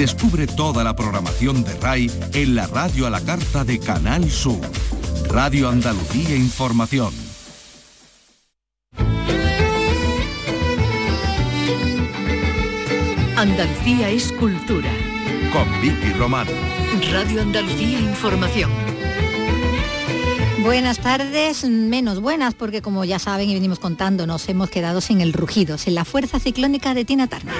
Descubre toda la programación de RAI en la radio a la carta de Canal Sur. Radio Andalucía Información. Andalucía es cultura. Con Vicky Román. Radio Andalucía Información. Buenas tardes, menos buenas porque como ya saben y venimos contando, nos hemos quedado sin el rugido, sin la fuerza ciclónica de Tina Turner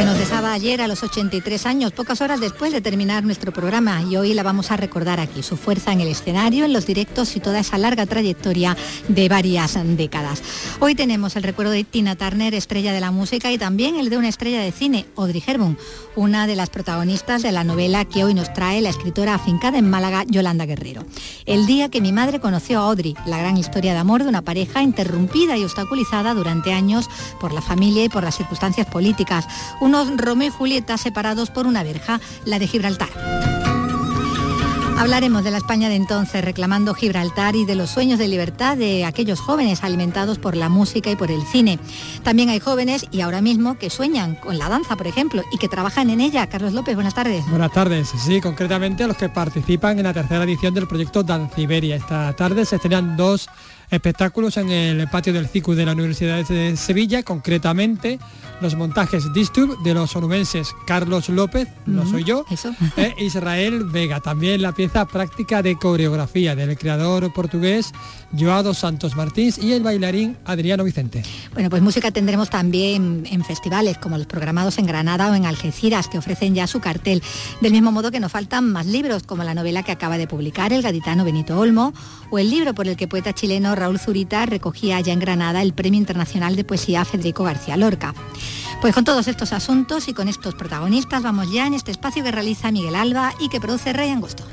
que nos dejaba ayer a los 83 años, pocas horas después de terminar nuestro programa y hoy la vamos a recordar aquí, su fuerza en el escenario, en los directos y toda esa larga trayectoria de varias décadas. Hoy tenemos el recuerdo de Tina Turner, estrella de la música y también el de una estrella de cine, Audrey Hepburn, una de las protagonistas de la novela que hoy nos trae la escritora afincada en Málaga, Yolanda Guerrero. El día que mi madre conoció a Audrey, la gran historia de amor de una pareja interrumpida y obstaculizada durante años por la familia y por las circunstancias políticas unos Romeo y Julieta separados por una verja, la de Gibraltar. Hablaremos de la España de entonces, reclamando Gibraltar y de los sueños de libertad de aquellos jóvenes alimentados por la música y por el cine. También hay jóvenes y ahora mismo que sueñan con la danza, por ejemplo, y que trabajan en ella. Carlos López, buenas tardes. Buenas tardes. Sí, concretamente a los que participan en la tercera edición del proyecto Danciberia. Esta tarde se estrenan dos espectáculos en el patio del CICU de la Universidad de Sevilla, concretamente los montajes Disturb de los onubenses Carlos López, no soy yo, e Israel Vega, también la pieza práctica de coreografía del creador portugués Joado Santos Martins y el bailarín Adriano Vicente. Bueno, pues música tendremos también en festivales como los programados en Granada o en Algeciras, que ofrecen ya su cartel. Del mismo modo que nos faltan más libros, como la novela que acaba de publicar el gaditano Benito Olmo, o el libro por el que poeta chileno Raúl Zurita recogía allá en Granada el Premio Internacional de Poesía Federico García Lorca. Pues con todos estos asuntos y con estos protagonistas vamos ya en este espacio que realiza Miguel Alba y que produce Rey Angosto.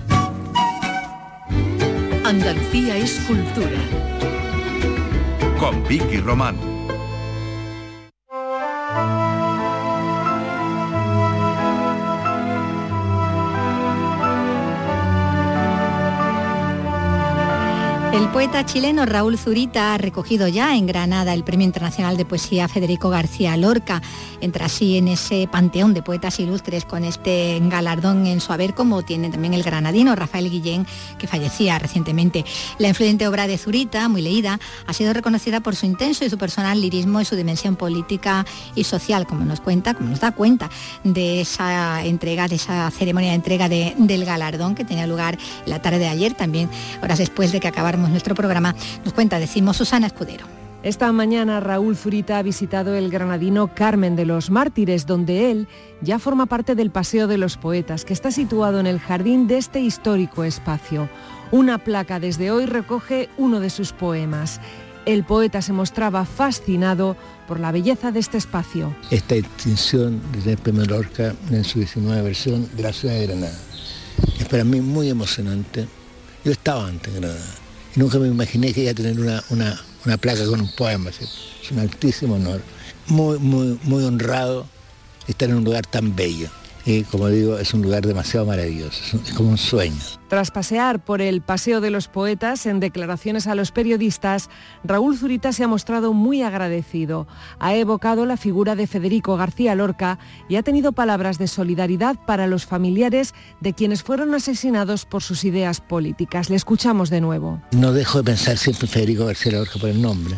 Andalucía es cultura. Con Vicky Román. El poeta chileno Raúl Zurita ha recogido ya en Granada el Premio Internacional de Poesía Federico García Lorca. Entra así en ese panteón de poetas ilustres con este galardón en su haber, como tiene también el granadino Rafael Guillén, que fallecía recientemente. La influyente obra de Zurita, muy leída, ha sido reconocida por su intenso y su personal lirismo y su dimensión política y social, como nos cuenta, como nos da cuenta de esa entrega, de esa ceremonia de entrega del galardón que tenía lugar la tarde de ayer, también horas después de que nuestro programa, nos cuenta, decimos, Susana Escudero. Esta mañana Raúl Zurita ha visitado el granadino Carmen de los Mártires, donde él ya forma parte del Paseo de los Poetas, que está situado en el jardín de este histórico espacio. Una placa desde hoy recoge uno de sus poemas. El poeta se mostraba fascinado por la belleza de este espacio. Esta extinción premio Lorca en su 19 versión de la ciudad de Granada es para mí muy emocionante. Yo estaba antes en Granada Nunca me imaginé que iba a tener una, placa con un poema. Es un altísimo honor. Muy, muy, muy honrado estar en un lugar tan bello y como digo, es un lugar demasiado maravilloso, es como un sueño. Tras pasear por el Paseo de los Poetas en declaraciones a los periodistas, Raúl Zurita se ha mostrado muy agradecido. Ha evocado la figura de Federico García Lorca y ha tenido palabras de solidaridad para los familiares de quienes fueron asesinados por sus ideas políticas. Le escuchamos de nuevo. No dejo de pensar siempre en Federico García Lorca por el nombre.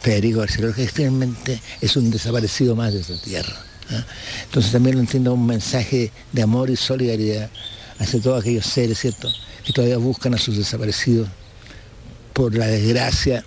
Federico García Lorca finalmente es un desaparecido más de esta tierra. Entonces también lo entiendo un mensaje de amor y solidaridad hacia todos aquellos seres, ¿cierto?, que todavía buscan a sus desaparecidos por la desgracia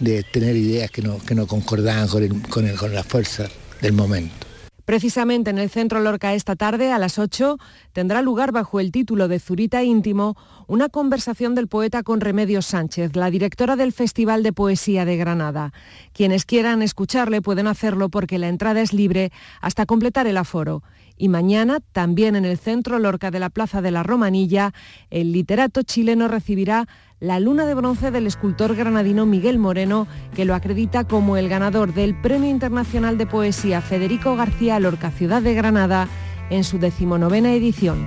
de tener ideas que no, que no concordaban con, con, con la fuerza del momento. Precisamente en el Centro Lorca esta tarde, a las 8, tendrá lugar bajo el título de Zurita Íntimo una conversación del poeta con Remedios Sánchez, la directora del Festival de Poesía de Granada. Quienes quieran escucharle pueden hacerlo porque la entrada es libre hasta completar el aforo. Y mañana, también en el Centro Lorca de la Plaza de la Romanilla, el literato chileno recibirá la luna de bronce del escultor granadino Miguel Moreno, que lo acredita como el ganador del Premio Internacional de Poesía Federico García Lorca Ciudad de Granada en su decimonovena edición.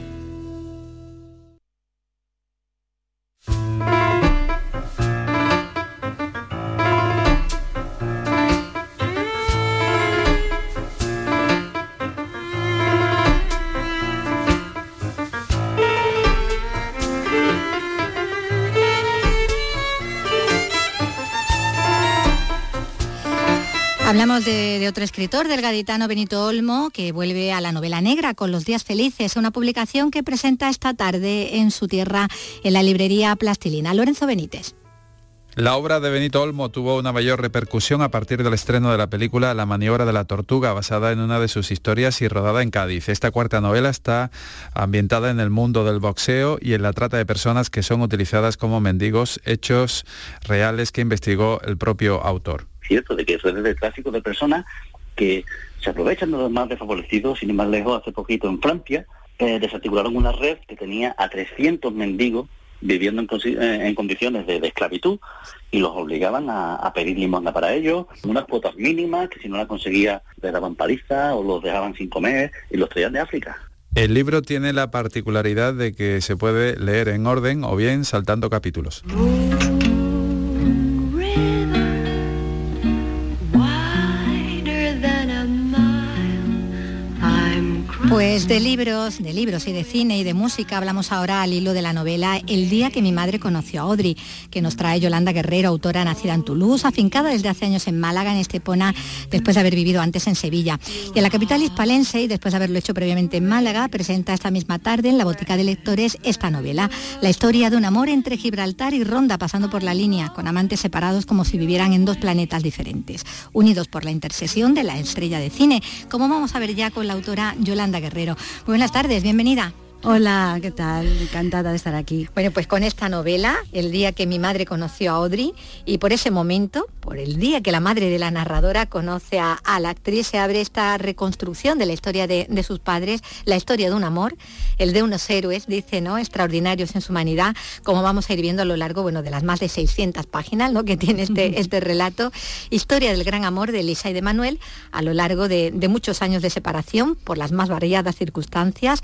De, otro escritor, del gaditano Benito Olmo, que vuelve a la novela negra con Los Días Felices, una publicación que presenta esta tarde en su tierra en la librería Plastilina. Lorenzo Benítez. La obra de Benito Olmo tuvo una mayor repercusión a partir del estreno de la película La maniobra de la tortuga, basada en una de sus historias y rodada en Cádiz. Esta cuarta novela está ambientada en el mundo del boxeo y en la trata de personas que son utilizadas como mendigos, hechos reales que investigó el propio autor cierto de que eso es el tráfico de personas que se aprovechan de los más desfavorecidos, sin ir más lejos, hace poquito en Francia, eh, desarticularon una red que tenía a 300 mendigos viviendo en, eh, condiciones de, esclavitud y los obligaban a, pedir limosna para ellos, unas cuotas mínimas que si no la conseguía les daban paliza o los dejaban sin comer y los traían de África. El libro tiene la particularidad de que se puede leer en orden o bien saltando capítulos. Pues de libros, de libros y de cine y de música hablamos ahora al hilo de la novela El día que mi madre conoció a Audrey, que nos trae Yolanda Guerrero, autora nacida en Toulouse, afincada desde hace años en Málaga, en Estepona, después de haber vivido antes en Sevilla. Y en la capital hispalense, y después de haberlo hecho previamente en Málaga, presenta esta misma tarde en la Botica de Lectores esta novela, la historia de un amor entre Gibraltar y Ronda, pasando por la línea, con amantes separados como si vivieran en dos planetas diferentes, unidos por la intercesión de la estrella de cine, como vamos a ver ya con la autora Yolanda Guerrero. buenas tardes, bienvenida. Hola, ¿qué tal? Encantada de estar aquí. Bueno, pues con esta novela, el día que mi madre conoció a Audrey, y por ese momento, por el día que la madre de la narradora conoce a, la actriz, se abre esta reconstrucción de la historia de, sus padres, la historia de un amor, el de unos héroes, dice, ¿no? Extraordinarios en su humanidad, como vamos a ir viendo a lo largo, bueno, de las más de 600 páginas, ¿no? Que tiene este, este relato, historia del gran amor de Elisa y de Manuel, a lo largo de, de muchos años de separación, por las más variadas circunstancias,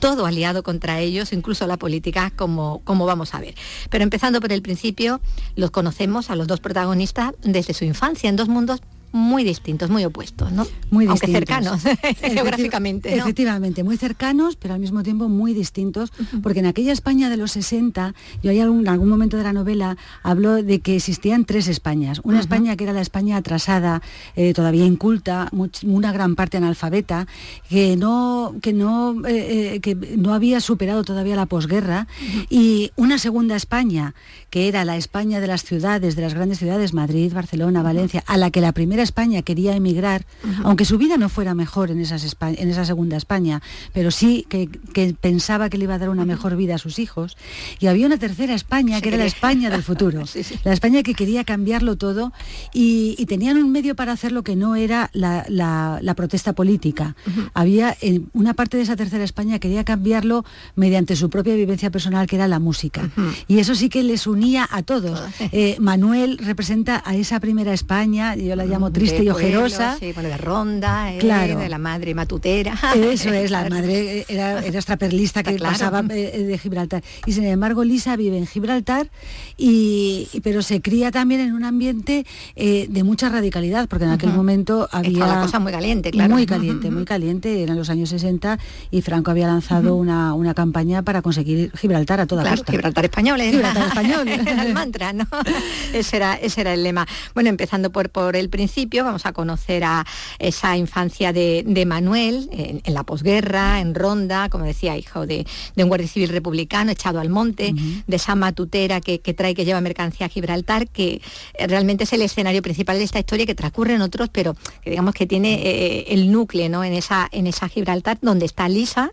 todo al contra ellos, incluso la política, como, como vamos a ver. Pero empezando por el principio, los conocemos a los dos protagonistas desde su infancia en dos mundos muy distintos, muy opuestos, ¿no? Muy Aunque cercanos geográficamente. Efectivamente, muy cercanos, pero al mismo tiempo muy distintos, porque en aquella España de los 60, yo hay algún, en algún momento de la novela hablo de que existían tres Españas. Una España que era la España atrasada, eh, todavía inculta, una gran parte analfabeta, que no, que no, eh, eh, que no había superado todavía la posguerra, y una segunda España, que era la España de las ciudades, de las grandes ciudades, Madrid, Barcelona, Valencia, a la que la primera España quería emigrar, aunque su vida no fuera mejor en, esas en esa segunda España, pero sí que, pensaba que le iba a dar una mejor vida a sus hijos. Y había una tercera España, que era la España del futuro, la España que quería cambiarlo todo y, tenían un medio para hacerlo que no era la, protesta política. Había en una parte de esa tercera España quería cambiarlo mediante su propia vivencia personal, que era la música. Y eso sí que les unía a todos. Eh, Manuel representa a esa primera España, yo la llamo triste y ojerosa. sí, bueno, de ronda, eh, claro. de la madre matutera. Eso es, la madre era, era extraperlista que pasaba eh, de Gibraltar. Y sin embargo, Lisa vive en Gibraltar, y, pero se cría también en un ambiente eh, de mucha radicalidad, porque en aquel momento había... la cosa muy caliente, claro. Muy caliente, muy caliente, eran los años 60, y Franco había lanzado una, una campaña para conseguir Gibraltar a toda claro, costa. Gibraltar español, ¿eh? Gibraltar español. era el mantra, ¿no? ese, era, ese era el lema. Bueno, empezando por, por el principio, vamos a conocer a esa infancia de, Manuel en, la posguerra, en Ronda, como decía, hijo de, un guardia civil republicano echado al monte, de esa matutera que, trae, que lleva mercancía a Gibraltar, que realmente es el escenario principal de esta historia que transcurre en otros, pero que digamos que tiene eh, el núcleo ¿no? en, esa, en esa Gibraltar donde está Lisa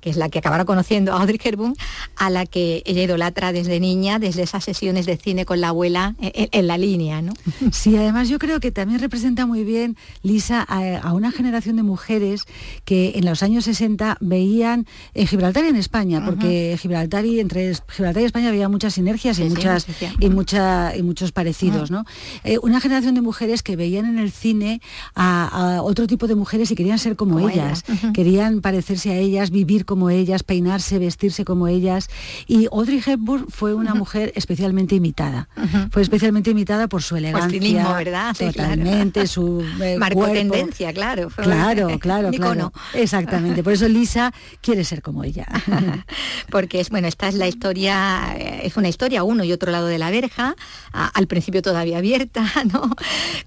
que es la que acabará conociendo a Audrey Hepburn, a la que ella idolatra desde niña, desde esas sesiones de cine con la abuela en, la línea. ¿no? Sí, además yo creo que también representa muy bien, Lisa, a, una generación de mujeres que en los años 60 veían en Gibraltar y en España, porque Gibraltar y entre Gibraltar y España había muchas sinergias y, muchas, y, mucha, y muchos parecidos. ¿no? Eh, una generación de mujeres que veían en el cine a, otro tipo de mujeres y querían ser como, ellas, querían parecerse a ellas, vivir como ellas, peinarse, vestirse como ellas. Y Audrey Hepburn fue una mujer especialmente imitada. Fue especialmente imitada por su elegancia. ¿verdad? totalmente, su eh, Marcó tendencia, claro. claro, claro, claro. Exactamente. Por eso Lisa quiere ser como ella. Porque es, bueno, esta es la historia, eh, es una historia uno y otro lado de la verja, al principio todavía abierta, ¿no?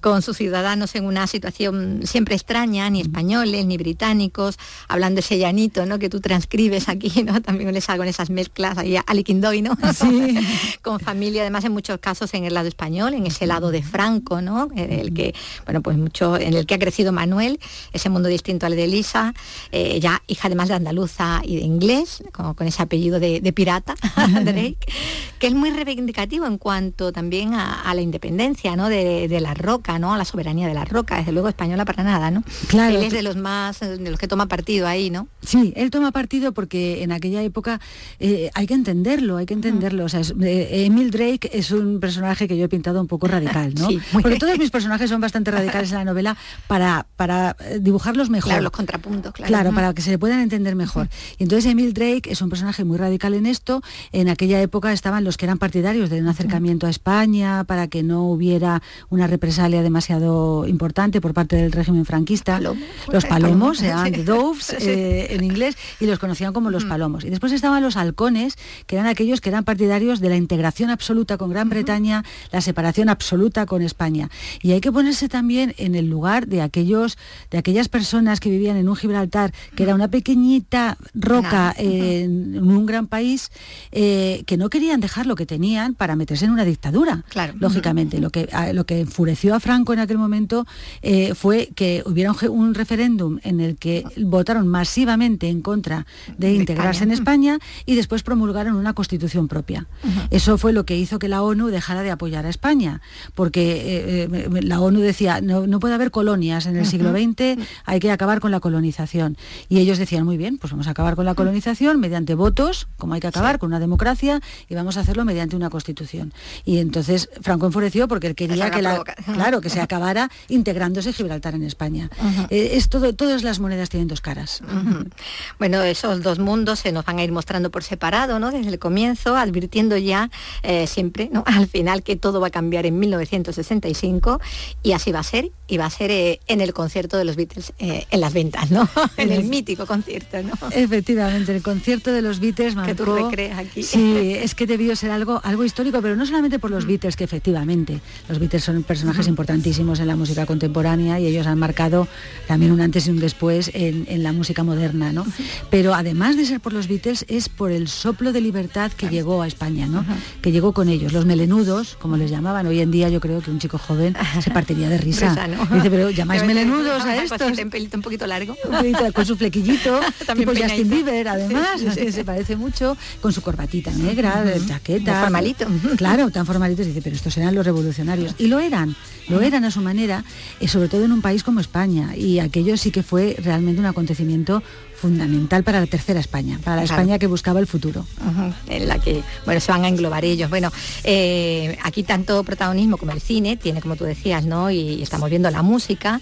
Con sus ciudadanos en una situación siempre extraña, ni españoles, ni británicos, hablando ese llanito, ¿no? Que tú transcribes aquí, ¿no? También les hago en esas mezclas ahí a Liquindoy, ¿no? Sí. Con familia, además en muchos casos en el lado español, en ese lado de Franco, ¿no? En el que, bueno, pues mucho, en el que ha crecido Manuel, ese mundo distinto al de Elisa, eh, ya hija además de andaluza y de inglés, con, con ese apellido de, pirata, Drake, que es muy reivindicativo en cuanto también a, la independencia, ¿no? De, de, la roca, ¿no? A la soberanía de la roca, desde luego española para nada, ¿no? Claro. Él es de los más, de los que toma partido ahí, ¿no? Sí, él toma partido porque en aquella época eh, hay que entenderlo, hay que entenderlo. O sea, eh, Emil Drake es un personaje que yo he pintado un poco radical, ¿no? porque todos mis personajes son bastante radicales en la novela para, para eh, dibujarlos mejor. Claro, los contrapuntos, claro. Claro, para que se le puedan entender mejor. Y entonces Emil Drake es un personaje muy radical en esto. En aquella época estaban los que eran partidarios de un acercamiento a España para que no hubiera una represalia demasiado importante por parte del régimen franquista. Los palomos, eran doves en inglés, y los conocían como los palomos. Y después estaban los halcones, que eran aquellos que eran partidarios de la integración absoluta con Gran Bretaña, la separación absoluta con España. Y hay que ponerse también en el lugar de aquellos, de aquellas personas que vivían en un Gibraltar, que era una pequeñita roca en, un gran país, eh, que no querían dejar lo que tenían para meterse en una dictadura. Claro. Lógicamente, lo que, lo que enfureció a Franco en aquel momento eh, fue que hubiera un, referéndum en el que votaron masivamente en contra de integrarse en España y después promulgaron una constitución propia. Eso fue lo que hizo que la ONU dejara de apoyar a España, porque eh, la ONU decía, no, puede haber colonias en el siglo XX, hay que acabar con la colonización. Y ellos decían, muy bien, pues vamos a acabar con la colonización mediante votos, como hay que acabar con una democracia, y vamos a hacerlo mediante una constitución. Y entonces Franco enfureció porque él quería que, la, claro, que se acabara integrándose Gibraltar en España. Eh, es todo, todas las monedas tienen dos caras. Bueno, esos dos mundos se nos van a ir mostrando por separado, ¿no? Desde el comienzo, advirtiendo ya eh, siempre, ¿no? Al final que todo va a cambiar en 1965 y así va a ser, y va a ser eh, en el concierto de los Beatles, en las ventas, ¿no? en el mítico concierto, ¿no? Efectivamente, el concierto de los Beatles Que tú recreas aquí. Sí, es que debió ser algo, algo histórico, pero no solamente por los Beatles, que efectivamente los Beatles son personajes importantísimos en la música contemporánea y ellos han marcado también un antes y un después en, en la música moderna, ¿no? Pero además de ser por los Beatles, es por el soplo de libertad que llegó a España, ¿no? Que llegó con ellos. Los melenudos, como les llamaban, hoy en día yo creo que un chico joven se partiría de risa. Dice, pero llamáis melenudos a estos. Un pelito un poquito largo. con su flequillito, tipo Justin Bieber, además, se parece mucho, con su corbatita negra, chaqueta. formalito. Claro, tan formalitos. Dice, pero estos eran los revolucionarios. Y lo eran, lo eran a su manera, y sobre todo en un país como España. Y aquello sí que fue realmente un acontecimiento fundamental para la tercera España, para la España que buscaba el futuro. En la que, bueno, se van a englobar ellos. Bueno, eh, aquí tanto protagonismo como el cine tiene, como tú decías, ¿no? Y estamos viendo la música.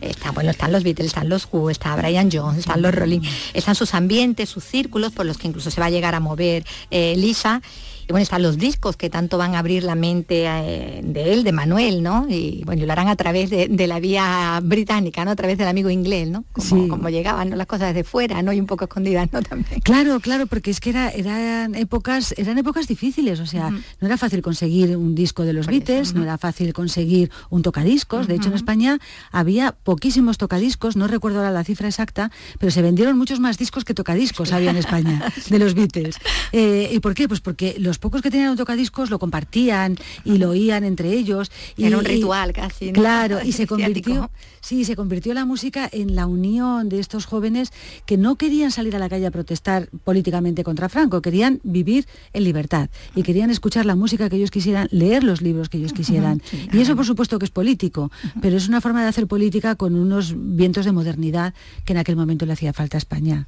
Está, bueno, están los Beatles, están los Who, está Brian Jones, están los Rolling, están sus ambientes, sus círculos por los que incluso se va a llegar a mover eh, Lisa y bueno, están los discos que tanto van a abrir la mente eh, de él, de Manuel, ¿no? Y bueno, lo harán a través de, la vía británica, ¿no? A través del amigo inglés, ¿no? Como, como llegaban las cosas desde fuera, ¿no? Y un poco escondidas, ¿no? También. Claro, claro, porque es que era, eran épocas, eran épocas difíciles, o sea, no era fácil conseguir un disco de los Beatles, no era fácil conseguir un tocadiscos. De hecho, en España había poquísimos tocadiscos, no recuerdo ahora la cifra exacta, pero se vendieron muchos más discos que tocadiscos había en España de los Beatles. Eh, ¿Y por qué? Pues porque los los pocos que tenían un tocadiscos lo compartían y lo oían entre ellos. Y, Era un ritual casi. Claro, y se convirtió, sí, se convirtió la música en la unión de estos jóvenes que no querían salir a la calle a protestar políticamente contra Franco, querían vivir en libertad y querían escuchar la música que ellos quisieran, leer los libros que ellos quisieran. y eso por supuesto que es político, pero es una forma de hacer política con unos vientos de modernidad que en aquel momento le hacía falta a España.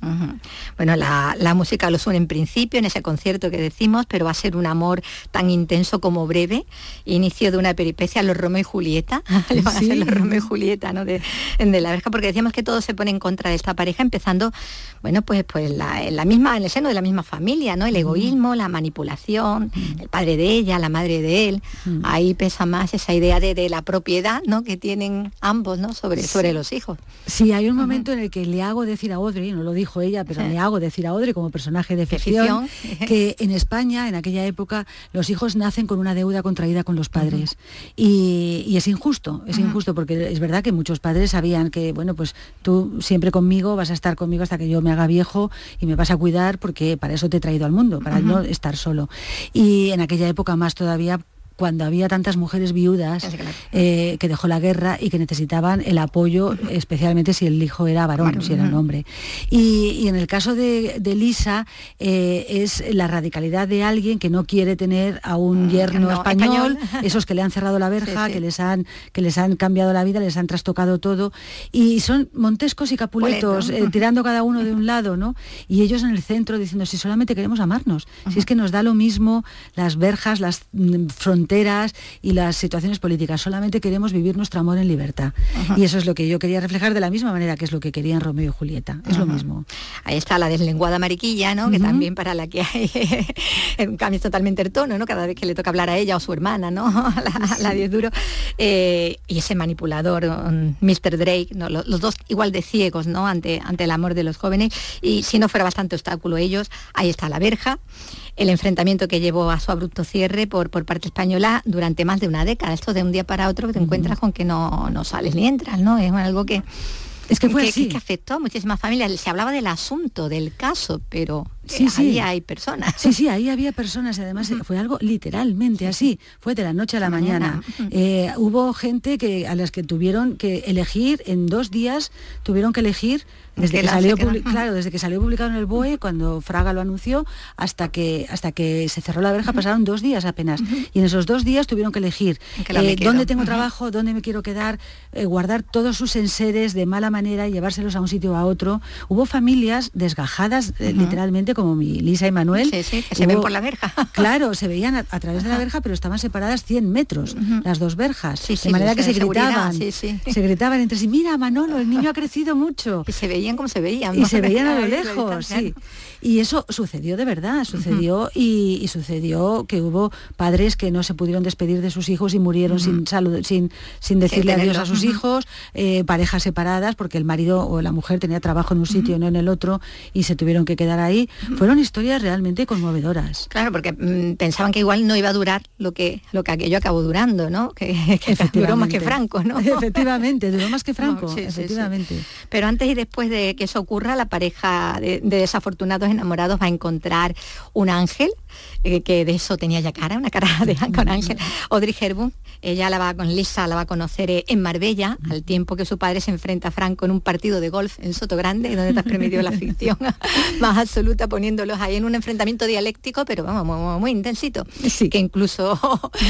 Bueno, la, música lo suena en principio, en ese concierto que decimos, pero va a ser un amor tan intenso como breve, inicio de una peripecia, los Romeo y Julieta, van a ser los Romeo y Julieta ¿no? de, la verja, porque decíamos que todo se pone en contra de esta pareja, empezando, bueno, pues, pues la, en la misma, en el seno de la misma familia, ¿no? El egoísmo, la manipulación, el padre de ella, la madre de él, ahí pesa más esa idea de, de, la propiedad, ¿no? Que tienen ambos, ¿no? Sobre, sobre los hijos. Sí, hay un momento en el que le hago decir a Audrey, no lo dijo ella, pero le hago decir a Audrey como personaje de ficción, que en España, en aquella época, los hijos nacen con una deuda contraída con los padres. y, es injusto, es injusto porque es verdad que muchos padres sabían que, bueno, pues tú siempre conmigo vas a estar conmigo hasta que yo me haga viejo y me vas a cuidar porque para eso te he traído al mundo, para no estar solo. Y en aquella época más todavía cuando había tantas mujeres viudas eh, que dejó la guerra y que necesitaban el apoyo, especialmente si el hijo era varón, si era un hombre. Y, en el caso de, Lisa, eh, es la radicalidad de alguien que no quiere tener a un mm, yerno español, esos que le han cerrado la verja, Que, les han, que les han cambiado la vida, les han trastocado todo. Y son montescos y capuletos, eh, tirando cada uno de un lado, ¿no? Y ellos en el centro diciendo, si solamente queremos amarnos, si es que nos da lo mismo las verjas, las mm, fronteras, y las situaciones políticas. Solamente queremos vivir nuestro amor en libertad. Y eso es lo que yo quería reflejar de la misma manera que es lo que querían Romeo y Julieta. Es lo mismo. Ahí está la deslenguada mariquilla, ¿no? Que también para la que hay un cambio totalmente el tono, ¿no? Cada vez que le toca hablar a ella o su hermana, ¿no? la, la 10 duro. Eh, y ese manipulador, Mr. Drake, ¿no? los, los, dos igual de ciegos, ¿no? Ante, ante el amor de los jóvenes. Y si no fuera bastante obstáculo ellos, ahí está la verja el enfrentamiento que llevó a su abrupto cierre por, por parte española durante más de una década. Esto de un día para otro que te encuentras con que no, no sales ni entras, ¿no? Es algo que... Es que fue que, afectó a muchísimas familias. Se hablaba del asunto, del caso, pero sí, ahí hay personas. Sí, sí, ahí había personas. Además, fue algo literalmente así. Fue de la noche a la mañana. Eh, hubo gente que a las que tuvieron que elegir en dos días, tuvieron que elegir desde que, salió claro, desde que salió publicado en el BOE, cuando Fraga lo anunció, hasta que hasta que se cerró la verja pasaron dos días apenas. Y en esos dos días tuvieron que elegir eh, dónde tengo trabajo, dónde me quiero quedar, eh, guardar todos sus enseres de mala manera y llevárselos a un sitio o a otro. Hubo familias desgajadas, eh, literalmente, como mi Lisa y Manuel. Sí, sí, que se ven por la verja. claro, se veían a, través de la verja, pero estaban separadas 100 metros, las dos verjas. de manera que se gritaban. Se gritaban entre sí, mira Manolo, el niño ha crecido mucho. Y se veía como se veían. Y se veían a lo lejos, sí. Y eso sucedió de verdad, sucedió y, sucedió que hubo padres que no se pudieron despedir de sus hijos y murieron sin, sin, sin decirle adiós a sus hijos, eh, parejas separadas porque el marido o la mujer tenía trabajo en un sitio, y no en el otro, y se tuvieron que quedar ahí. Fueron historias realmente conmovedoras. Claro, porque mm, pensaban que igual no iba a durar lo que, lo que aquello acabó durando, ¿no? Que, duró más que Franco, ¿no? Efectivamente, duró más que Franco, efectivamente. Pero antes y después de que eso ocurra, la pareja de desafortunados enamorados va a encontrar un ángel eh, que de eso tenía ya cara, una cara de con Ángel. Audrey Hepburn, ella la va con Lisa, la va a conocer eh, en Marbella, al tiempo que su padre se enfrenta a Franco en un partido de golf en Soto Grande, donde te has permitido la ficción más absoluta, poniéndolos ahí en un enfrentamiento dialéctico, pero vamos, muy, intensito, sí. que incluso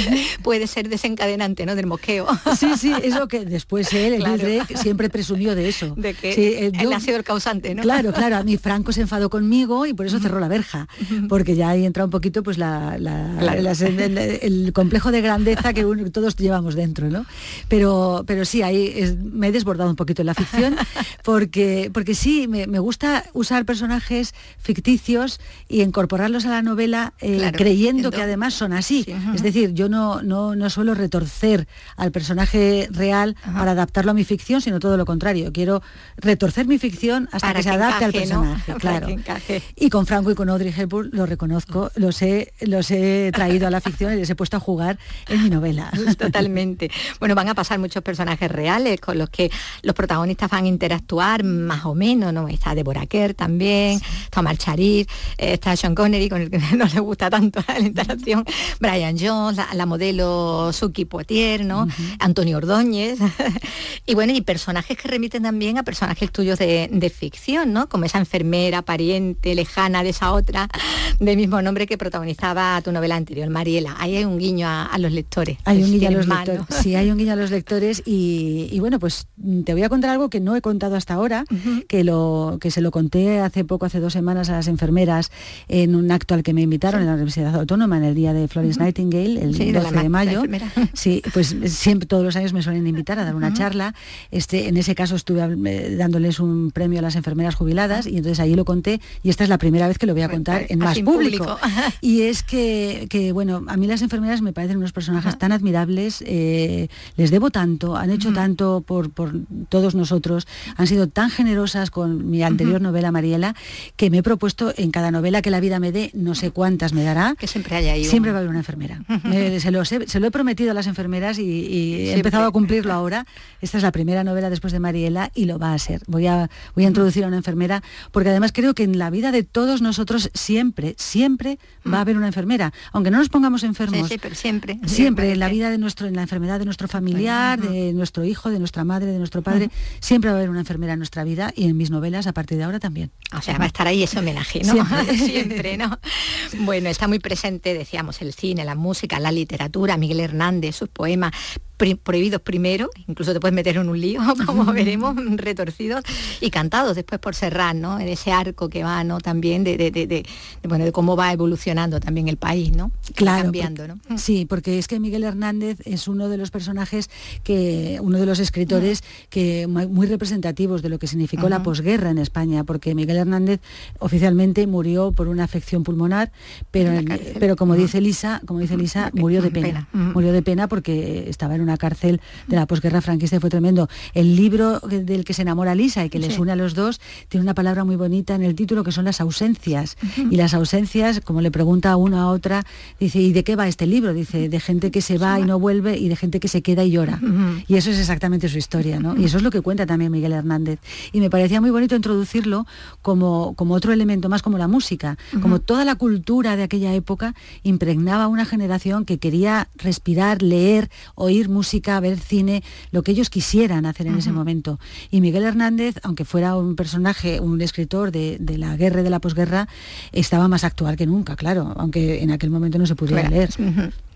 puede ser desencadenante, ¿no? Del mosqueo. sí, sí, eso que después él, el siempre presumió de eso. De que él ha sido el causante, ¿no? Claro, claro, a mí Franco se enfadó conmigo y por eso cerró la verja, porque ya ahí entra un poquito pues la, el, complejo de grandeza que todos llevamos dentro, ¿no? Pero, pero sí, ahí me he desbordado un poquito en la ficción, porque, porque sí, me, gusta usar personajes ficticios y incorporarlos a la novela eh, creyendo que además son así. Es decir, yo no, no, no, suelo retorcer al personaje real para adaptarlo a mi ficción, sino todo lo contrario. Quiero retorcer mi ficción hasta que, se adapte al personaje, claro. Y con Franco y con Audrey Hepburn lo reconozco, los he, los he traído a la ficción y les he puesto a jugar en mi novela. Totalmente. Bueno, van a pasar muchos personajes reales con los que los protagonistas van a interactuar más o menos, ¿no? Está Deborah Kerr también, está Omar Reed, eh, está Sean Connery, con el que no le gusta tanto la instalación, Brian Jones, la, modelo Suki Poitier, ¿no? Antonio Ordóñez, y bueno, y personajes que remiten también a personajes tuyos de, ficción, ¿no? Como esa enfermera, pariente, lejana de esa otra, del mismo nombre que protagonizaba tu novela anterior, Mariela. Ahí hay un guiño a, los lectores. Hay un guiño a los lectores. Sí, hay un guiño a los lectores y, bueno, pues te voy a contar algo que no he contado hasta ahora, que, lo, que se lo conté hace poco, hace dos semanas a las enfermeras en un acto al que me invitaron en la Universidad Autónoma en el día de Florence Nightingale, el 12 de, mayo. Sí, pues siempre todos los años me suelen invitar a dar una charla. Este, en ese caso estuve eh, dándoles un premio a las enfermeras jubiladas y entonces ahí lo conté y esta es la primera vez que lo voy a contar en más público. y es que, que, bueno, a mí las enfermeras me parecen unos personajes tan admirables, eh, les debo tanto, han hecho tanto por, por, todos nosotros, han sido tan generosas con mi anterior novela Mariela, que me he propuesto en cada novela que la vida me dé, no sé cuántas me dará. Que siempre haya ahí. Siempre va a haber una enfermera. se, lo, he prometido a las enfermeras y, he empezado a cumplirlo ahora. Esta es la primera novela después de Mariela y lo va a ser. Voy a, voy a introducir a una enfermera porque además creo que en la vida de todos nosotros siempre, siempre va a haber una enfermera. Aunque no nos pongamos enfermos. Sí, pero siempre. Siempre, en la vida de nuestro, en la enfermedad de nuestro familiar, de nuestro hijo, de nuestra madre, de nuestro padre, siempre va a haber una enfermera en nuestra vida y en mis novelas a partir de ahora también. O sea, va a estar ahí ese homenaje, ¿no? Siempre. ¿no? Bueno, está muy presente, decíamos, el cine, la música, la literatura, Miguel Hernández, sus poemas, prohibidos primero, incluso te puedes meter en un lío, como veremos, retorcidos, y cantados después por Serrat, ¿no? En ese arco que va, ¿no? También de, de, bueno, de cómo va evolucionando también el país, ¿no? Claro. Cambiando, ¿no? Sí, porque es que Miguel Hernández es uno de los personajes que, uno de los escritores que muy representativos de lo que significó la posguerra en España, porque Miguel Hernández oficialmente murió por una afección pulmonar, pero, pero como dice Lisa, como dice Lisa, murió de pena. Murió de pena porque estaba en una cárcel de la posguerra franquista y fue tremendo. El libro del que se enamora Lisa y que les une a los dos tiene una palabra muy bonita en el título que son las ausencias. Y las ausencias, como le pregunta a una a otra, dice, ¿y de qué va este libro? Dice, de gente que se va y no vuelve y de gente que se queda y llora. Y eso es exactamente su historia, ¿no? Y eso es lo que cuenta también Miguel Hernández. Y me parecía muy bonito introducirlo como, como otro elemento más, como la música, como toda la cultura de aquella época impregnaba una generación que quería respirar, leer, oír música, ver cine, lo que ellos quisieran hacer en ese momento. Y Miguel Hernández, aunque fuera un personaje, un escritor de, la guerra y de la posguerra, estaba más actual que nunca, claro, aunque en aquel momento no se pudiera leer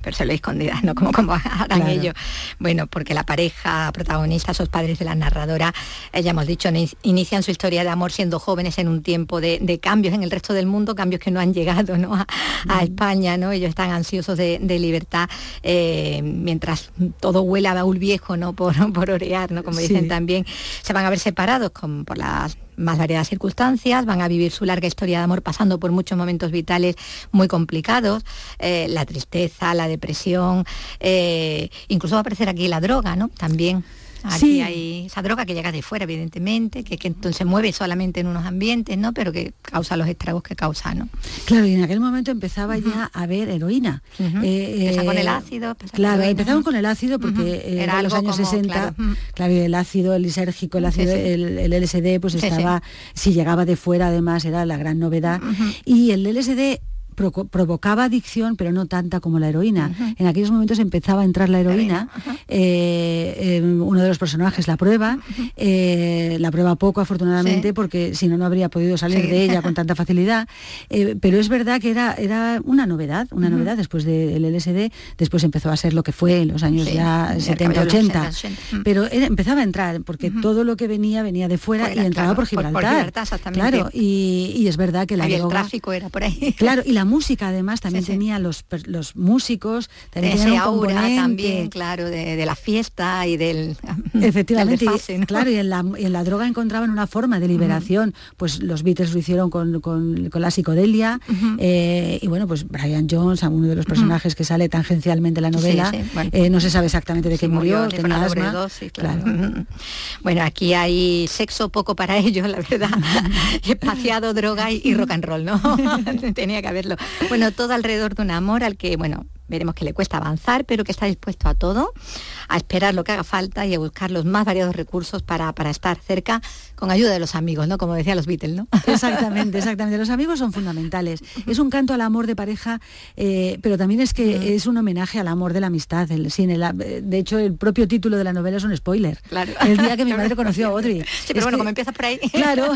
pero se lo escondidas, ¿no? Como, como harán ellos. Bueno, porque la pareja protagonista, esos padres de la narradora, eh, ya hemos dicho, inician su historia de amor siendo jóvenes en un tiempo de, cambios en el resto del mundo, cambios que no han llegado ¿no? a, España, ¿no? Ellos están ansiosos de, libertad, eh, mientras todo huele a baúl viejo, ¿no? Por, por orear, ¿no? Como dicen también, se van a ver separados con, por las más variadas circunstancias, van a vivir su larga historia de amor pasando por muchos momentos vitales muy complicados, eh, la tristeza, la depresión, eh, incluso va a aparecer aquí la droga, ¿no? También. Aquí hay esa droga que llega de fuera, evidentemente, que, que, entonces mueve solamente en unos ambientes, ¿no? Pero que causa los estragos que causa, ¿no? Claro, y en aquel momento empezaba ya a haber heroína. Eh, con el ácido. Claro, empezaron con el ácido porque era los años 60, claro, el ácido, el lisérgico, el ácido, El, LSD, pues estaba, si llegaba de fuera además era la gran novedad. Y el LSD provocaba adicción, pero no tanta como la heroína. En aquellos momentos empezaba a entrar la heroína, eh, em, uno de los personajes la prueba, eh, la prueba poco afortunadamente, porque si no, no habría podido salir de ella con tanta facilidad, eh, pero es verdad que era, era una novedad, una novedad después del LSD, después empezó a ser lo que fue en los años ya 70, 80, pero empezaba a entrar, porque todo lo que venía venía de fuera, y entraba por Gibraltar. claro, y, es verdad que la el tráfico era por ahí. Claro, y la música además también tenía los, los músicos, también Ese un aura también, claro, de, la fiesta y del Efectivamente, claro, y en, la, en la droga encontraban una forma de liberación, pues los Beatles lo hicieron con, con, la psicodelia, eh, y bueno, pues Brian Jones, uno de los personajes que sale tangencialmente en la novela, eh, no se sabe exactamente de qué murió, tenía asma. claro. Bueno, aquí hay sexo poco para ellos, la verdad, espaciado, droga y rock and roll, ¿no? tenía que haberlo. Bueno, todo alrededor de un amor al que, bueno, veremos que le cuesta avanzar, pero que está dispuesto a todo, a esperar lo que haga falta y a buscar los más variados recursos para, para estar cerca con ayuda de los amigos, ¿no? Como decían los Beatles, ¿no? Exactamente, exactamente. Los amigos son fundamentales. Es un canto al amor de pareja, eh, pero también es que es un homenaje al amor de la amistad. El, de hecho, el propio título de la novela es un spoiler. Claro. El día que mi madre conoció a Audrey. Sí, pero bueno, como empiezas por ahí. Claro.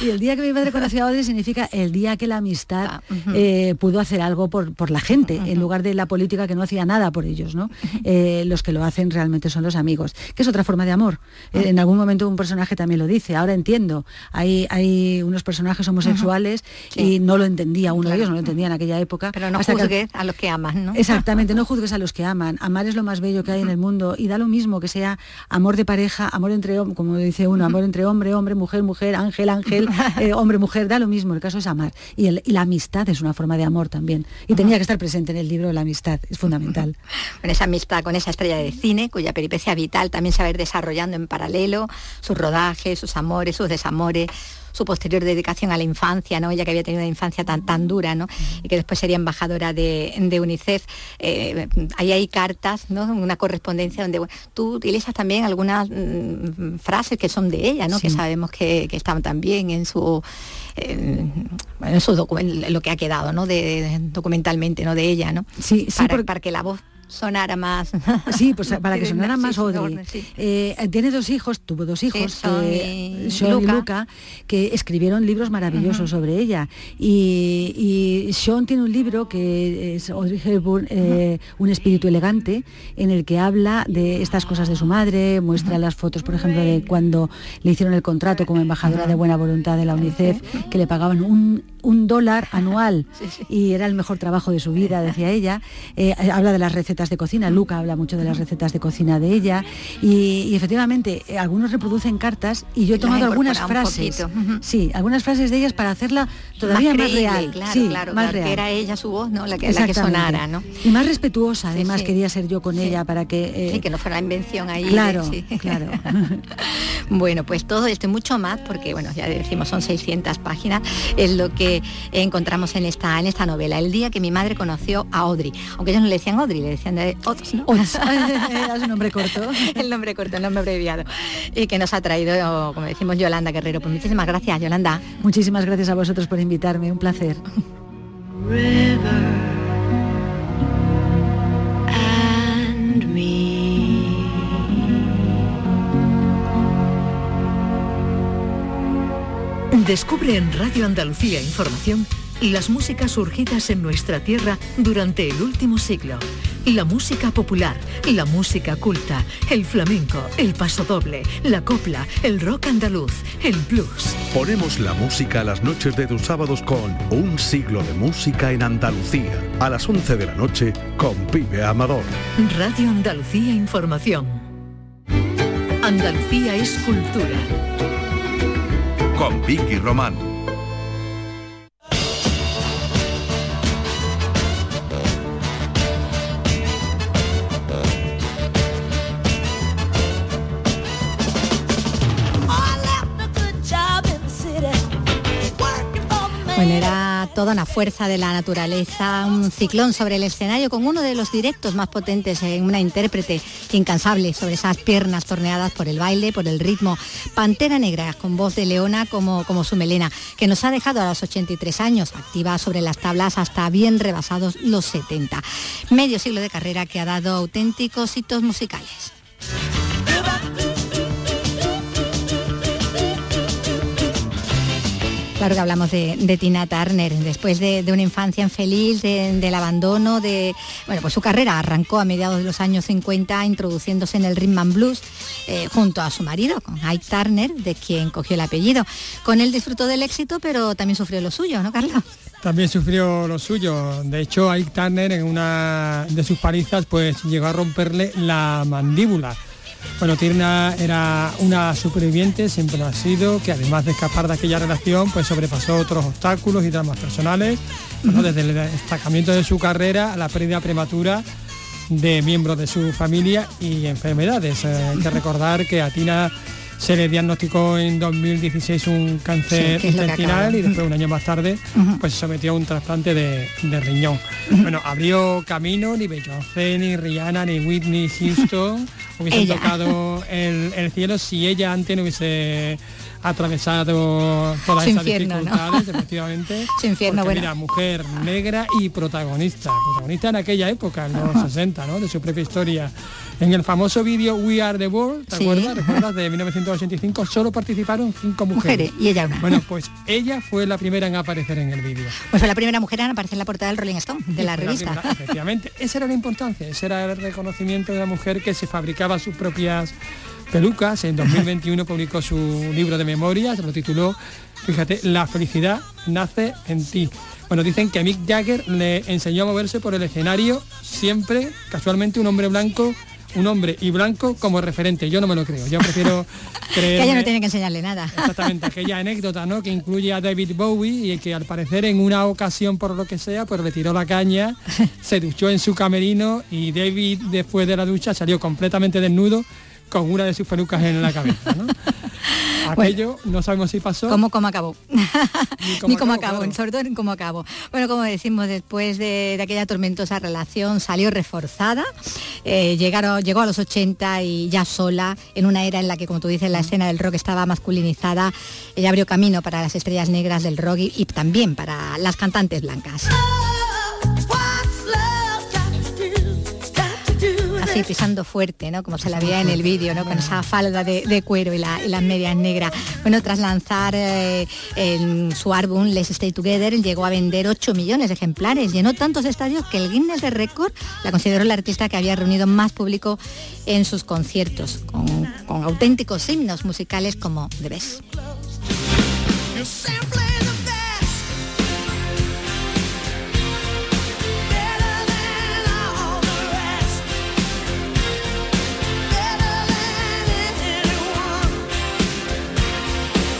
y el día que mi madre conoció a Audrey significa el día que la amistad ah, eh, pudo hacer algo por, por la gente, en lugar de la política que no hacía nada por ellos, ¿no? Eh, los que lo hacen realmente son los amigos, que es otra forma de amor. Ah. en algún momento un personaje también lo dice, ahora entiendo, hay, hay unos personajes homosexuales y no lo entendía, uno de ellos no lo entendía en aquella época. Pero no juzgues a los que aman, ¿no? Exactamente, no juzgues a los que aman. Amar es lo más bello que hay en el mundo y da lo mismo que sea amor de pareja, amor entre, como dice uno, amor entre hombre, hombre, mujer, mujer, ángel, ángel, eh, hombre, mujer, da lo mismo, el caso es amar. Y, y, la amistad es una forma de amor también. Y tenía que estar presente en el libro la amistad, es fundamental. Con esa amistad, con esa estrella de cine, cuya peripecia vital también se va a ir desarrollando en paralelo, sus rodajes, sus amores, sus desamores, su posterior dedicación a la infancia, ¿no? Ella que había tenido una infancia tan, tan dura, ¿no? Y que después sería embajadora de, UNICEF. Eh, ahí hay cartas, ¿no? Una correspondencia donde tú utilizas también algunas mm, frases que son de ella, ¿no? Que sabemos que, que estaban también en su en, su lo que ha quedado, ¿no? De, documentalmente, ¿no? De ella, ¿no? Sí, sí para, para que la voz sonara más. Sí, pues para que sonara más Audrey. Eh, tiene dos hijos, tuvo dos hijos, Sean, y, Luca. que escribieron libros maravillosos sobre ella. Y, Sean tiene un libro que es Audrey Hepburn, eh, Un espíritu elegante, en el que habla de estas cosas de su madre, muestra las fotos, por ejemplo, de cuando le hicieron el contrato como embajadora de buena voluntad de la UNICEF, que le pagaban un un dólar anual y era el mejor trabajo de su vida, decía ella. Eh, habla de las recetas de cocina, Luca habla mucho de las recetas de cocina de ella y, efectivamente eh, algunos reproducen cartas y yo he tomado algunas frases, sí, algunas frases de ellas para hacerla todavía más, real, sí, más real. Que era ella su voz, ¿no? La que, la que sonara, ¿no? Y más respetuosa, además quería ser yo con ella para que... Eh, que no fuera la invención ahí. Claro, claro. bueno, pues todo esto y mucho más, porque bueno, ya decimos son 600 páginas, es lo que encontramos en esta, en esta novela, el día que mi madre conoció a Audrey. Aunque ellos no le decían Audrey, le decían de Ots, ¿no? es un nombre corto. el nombre corto, el nombre abreviado. Y que nos ha traído, como decimos, Yolanda Guerrero. Pues muchísimas gracias, Yolanda. Muchísimas gracias a vosotros por invitarme, un placer. Descubre en Radio Andalucía Información las músicas surgidas en nuestra tierra durante el último siglo. La música popular, la música culta, el flamenco, el pasodoble, la copla, el rock andaluz, el blues. Ponemos la música a las noches de tus sábados con Un siglo de música en Andalucía. A las 11 de la noche con Pibe Amador. Radio Andalucía Información. Andalucía es cultura con Vicky Román. Toda una fuerza de la naturaleza, un ciclón sobre el escenario con uno de los directos más potentes en una intérprete incansable sobre esas piernas torneadas por el baile, por el ritmo. Pantera Negra con voz de leona como, como su melena, que nos ha dejado a los 83 años, activa sobre las tablas hasta bien rebasados los 70. Medio siglo de carrera que ha dado auténticos hitos musicales. Claro que hablamos de, Tina Turner, después de, una infancia infeliz, del abandono, de. Bueno, pues su carrera arrancó a mediados de los años 50 introduciéndose en el rhythm and blues eh, junto a su marido, con Ike Turner, de quien cogió el apellido. Con él disfrutó del éxito, pero también sufrió lo suyo, ¿no, Carlos? También sufrió lo suyo. De hecho, Ike Turner en una de sus palizas pues llegó a romperle la mandíbula bueno, Tirna era una superviviente, siempre lo ha sido, que además de escapar de aquella relación, pues sobrepasó otros obstáculos y dramas personales, desde el destacamiento de su carrera a la pérdida prematura de miembros de su familia y enfermedades. Eh, hay que recordar que a Tina Se le diagnosticó en 2016 un cáncer intestinal y después un año más tarde pues se sometió a un trasplante de, riñón. Bueno, abrió camino ni Beyoncé, ni Rihanna, ni Whitney Houston. Hubiesen tocado el, el cielo si ella antes no hubiese atravesado todas esas dificultades, efectivamente. Su infierno, porque, Mira, mujer negra y protagonista. Protagonista en aquella época, en los 60, ¿no? De su propia historia. En el famoso vídeo We Are the World, ¿te acuerdas? ¿Recuerdas? De 1985, solo participaron cinco mujeres. y ella una. Bueno, pues ella fue la primera en aparecer en el vídeo. Pues fue la primera mujer en aparecer en la portada del Rolling Stone, de la revista. efectivamente, esa era la importancia, ese era el reconocimiento de la mujer que se fabricaba sus propias pelucas. En 2021 publicó su libro de memorias, lo tituló, fíjate, La felicidad nace en ti. Bueno, dicen que Mick Jagger le enseñó a moverse por el escenario siempre, casualmente, un hombre blanco un hombre y blanco como referente. Yo no me lo creo. Yo prefiero creer. que ella no tiene que enseñarle nada. Exactamente, aquella anécdota, ¿no? Que incluye a David Bowie y que al parecer en una ocasión, por lo que sea, pues le tiró la caña, se duchó en su camerino y David después de la ducha salió completamente desnudo con una de sus pelucas en la cabeza. ¿no? Aquello no sabemos si pasó. ¿Cómo, cómo acabó? Ni cómo, acabó, sobre todo en cómo acabó. Bueno, como decimos, después de, aquella tormentosa relación salió reforzada, eh, llegaron, llegó a los 80 y ya sola, en una era en la que, como tú dices, la escena del rock estaba masculinizada, ella abrió camino para las estrellas negras del rock y también para las cantantes blancas. Pisando fuerte, ¿no? Como se la veía en el vídeo, ¿no? Con esa falda de, cuero y, las medias negras. Bueno, tras lanzar eh, su álbum Let's Stay Together, llegó a vender 8 millones de ejemplares. Llenó tantos estadios que el Guinness de Record la consideró la artista que había reunido más público en sus conciertos, con, con auténticos himnos musicales como The Best.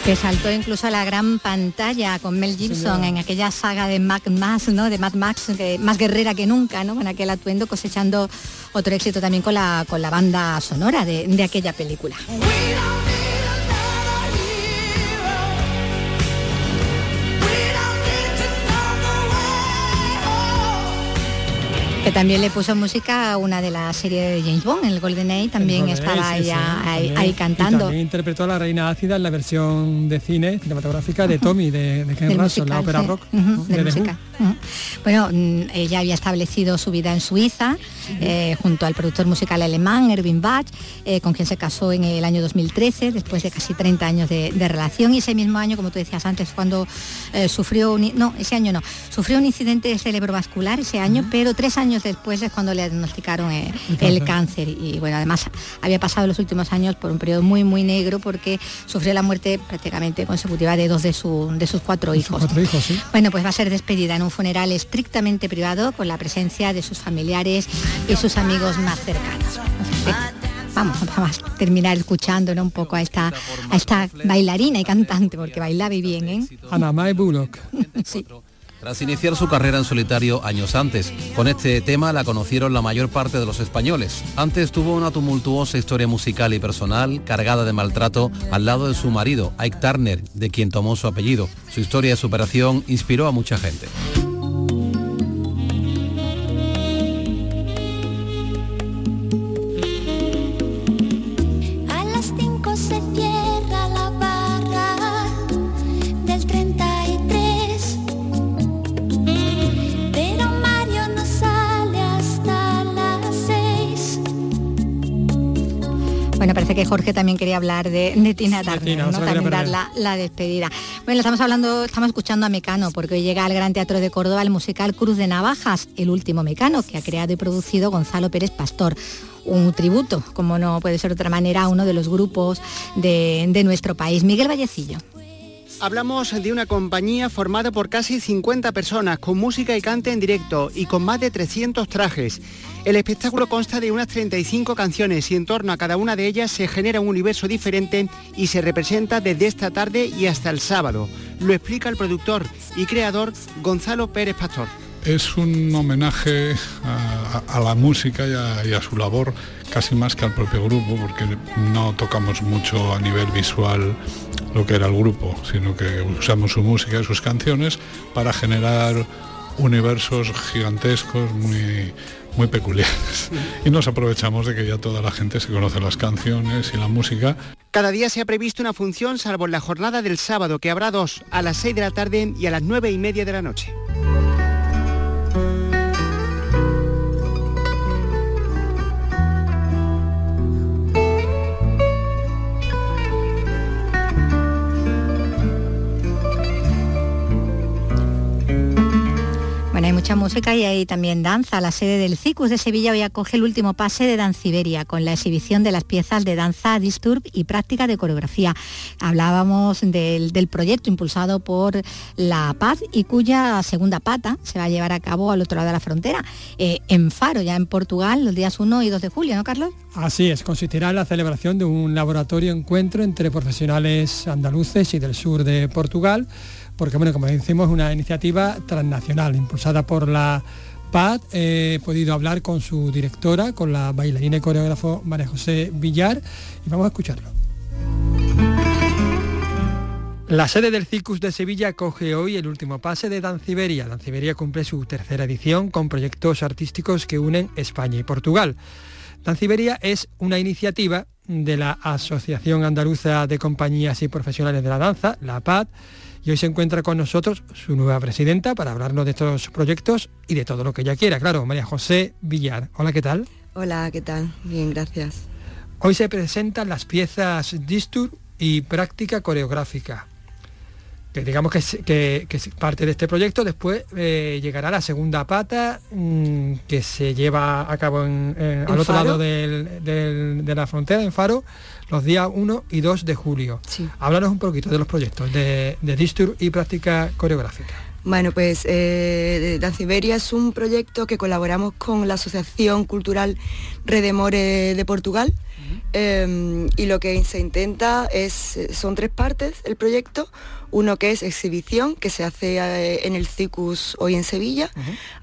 Que saltó incluso a la gran pantalla con Mel Gibson en aquella saga de Mad Max, ¿no? De Mad Max, más guerrera que nunca, ¿no? Con aquel atuendo cosechando otro éxito también con la, con la banda sonora de, de aquella película. También le puso música a una de las series de James Bond, el Golden Age, también estaba ahí, cantando. también interpretó a la Reina Ácida en la versión de cine cinematográfica de Tommy, de, de Ken Russell, la ópera rock. de, música. Bueno, mm, ella había establecido su vida en Suiza, eh, junto al productor musical alemán Erwin Bach, eh, con quien se casó en el año 2013, después de casi 30 años de, relación. Y ese mismo año, como tú decías antes, cuando eh, sufrió un... No, ese año no. Sufrió un incidente cerebrovascular ese año, pero tres años después es cuando le diagnosticaron el cáncer. Y bueno, además había pasado los últimos años por un periodo muy, muy negro porque sufrió la muerte prácticamente consecutiva de dos de, de sus cuatro hijos. Bueno, pues va a ser despedida en un funeral estrictamente privado con la presencia de sus familiares y sus amigos más cercanos. Vamos, vamos a terminar escuchando un poco a esta, a esta bailarina y cantante, porque bailaba bien, ¿eh? Ana Mae Bullock. sí. Tras iniciar su carrera en solitario años antes, con este tema la conocieron la mayor parte de los españoles. Antes tuvo una tumultuosa historia musical y personal cargada de maltrato al lado de su marido, Ike Turner, de quien tomó su apellido. Su historia de superación inspiró a mucha gente. Que Jorge también quería hablar de, Tina Turner, ¿no? también dar la, despedida. Bueno, estamos hablando, estamos escuchando a Mecano, porque hoy llega al Gran Teatro de Córdoba el musical Cruz de Navajas, el último Mecano, que ha creado y producido Gonzalo Pérez Pastor un tributo, como no puede ser de otra manera, a uno de los grupos de, de nuestro país. Miguel Vallecillo. Hablamos de una compañía formada por casi 50 personas, con música y cante en directo y con más de 300 trajes. El espectáculo consta de unas 35 canciones y en torno a cada una de ellas se genera un universo diferente y se representa desde esta tarde y hasta el sábado. Lo explica el productor y creador Gonzalo Pérez Pastor es un homenaje a, la música y a, su labor casi más que al propio grupo, porque no tocamos mucho a nivel visual lo que era el grupo, sino que usamos su música y sus canciones para generar universos gigantescos muy, muy peculiares. Y nos aprovechamos de que ya toda la gente se conoce las canciones y la música. Cada día se ha previsto una función, salvo la jornada del sábado, que habrá dos, a las 6 de la tarde y a las nueve y media de la noche. Mucha música y hay también danza. La sede del CICUS de Sevilla hoy acoge el último pase de Danciberia con la exhibición de las piezas de danza Disturb y práctica de coreografía. Hablábamos del, proyecto impulsado por La Paz y cuya segunda pata se va a llevar a cabo al otro lado de la frontera, eh, en Faro, ya en Portugal, los días 1 y 2 de julio, ¿no, Carlos? Así es, consistirá en la celebración de un laboratorio encuentro entre profesionales andaluces y del sur de Portugal porque bueno, como decimos, es una iniciativa transnacional impulsada por la PAD. he podido hablar con su directora, con la bailarina y coreógrafo María José Villar, y vamos a escucharlo. La sede del Circus de Sevilla coge hoy el último pase de Danciberia. Danciberia cumple su tercera edición con proyectos artísticos que unen España y Portugal. Danciberia es una iniciativa de la Asociación Andaluza de Compañías y Profesionales de la Danza, la PAD, y hoy se encuentra con nosotros su nueva presidenta para hablarnos de estos proyectos y de todo lo que ella quiera, claro, María José Villar. Hola, ¿qué tal? Hola, ¿qué tal? Bien, gracias. Hoy se presentan las piezas Distur y práctica coreográfica que digamos que, que, que, parte de este proyecto, después eh, llegará la segunda pata mm, que se lleva a cabo en, al otro lado de la frontera, en Faro, los días 1 y 2 de julio. Háblanos un poquito de los proyectos de, de Distur y práctica coreográfica. Bueno, pues eh, Danciberia es un proyecto que colaboramos con la Asociación Cultural Redemore de Portugal em, y lo que se intenta es, son tres partes el proyecto. Uno que es exhibición, que se hace eh, en el CICUS hoy en Sevilla.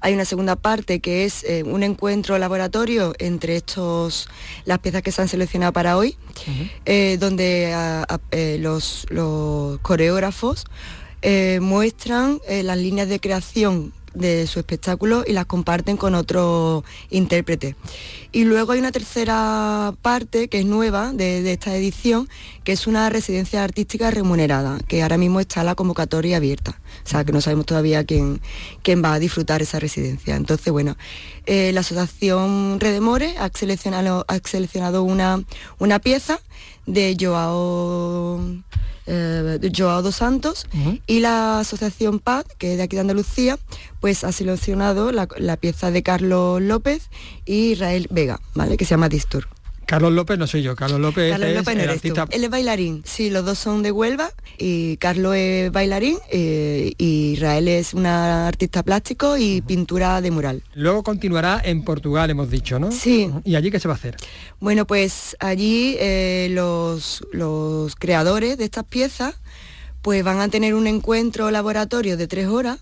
Hay una segunda parte que es eh, un encuentro laboratorio entre estos, las piezas que se han seleccionado para hoy, eh, donde los, coreógrafos muestran las líneas de creación de su espectáculo y las comparten con otro intérprete. Y luego hay una tercera parte que es nueva de, esta edición, que es una residencia artística remunerada, que ahora mismo está la convocatoria abierta. O sea, que no sabemos todavía quién, quién va a disfrutar esa residencia. Entonces, bueno, eh, la Asociación Redemore ha seleccionado, ha seleccionado una, una pieza de Joao eh, Joao dos Santos y la Asociación Paz, que es de aquí de Andalucía, pues ha seleccionado la, la pieza de Carlos López y Israel Vega, ¿vale? que se llama Distur. Carlos López no soy yo, Carlos López, es el artista. Él es bailarín, sí, los dos son de Huelva y Carlos es bailarín eh, y Israel es una artista plástico y pintura de mural. Luego continuará en Portugal, hemos dicho, ¿no? Sí. ¿Y allí qué se va a hacer? Bueno, pues allí eh, los, los creadores de estas piezas pues van a tener un encuentro laboratorio de tres horas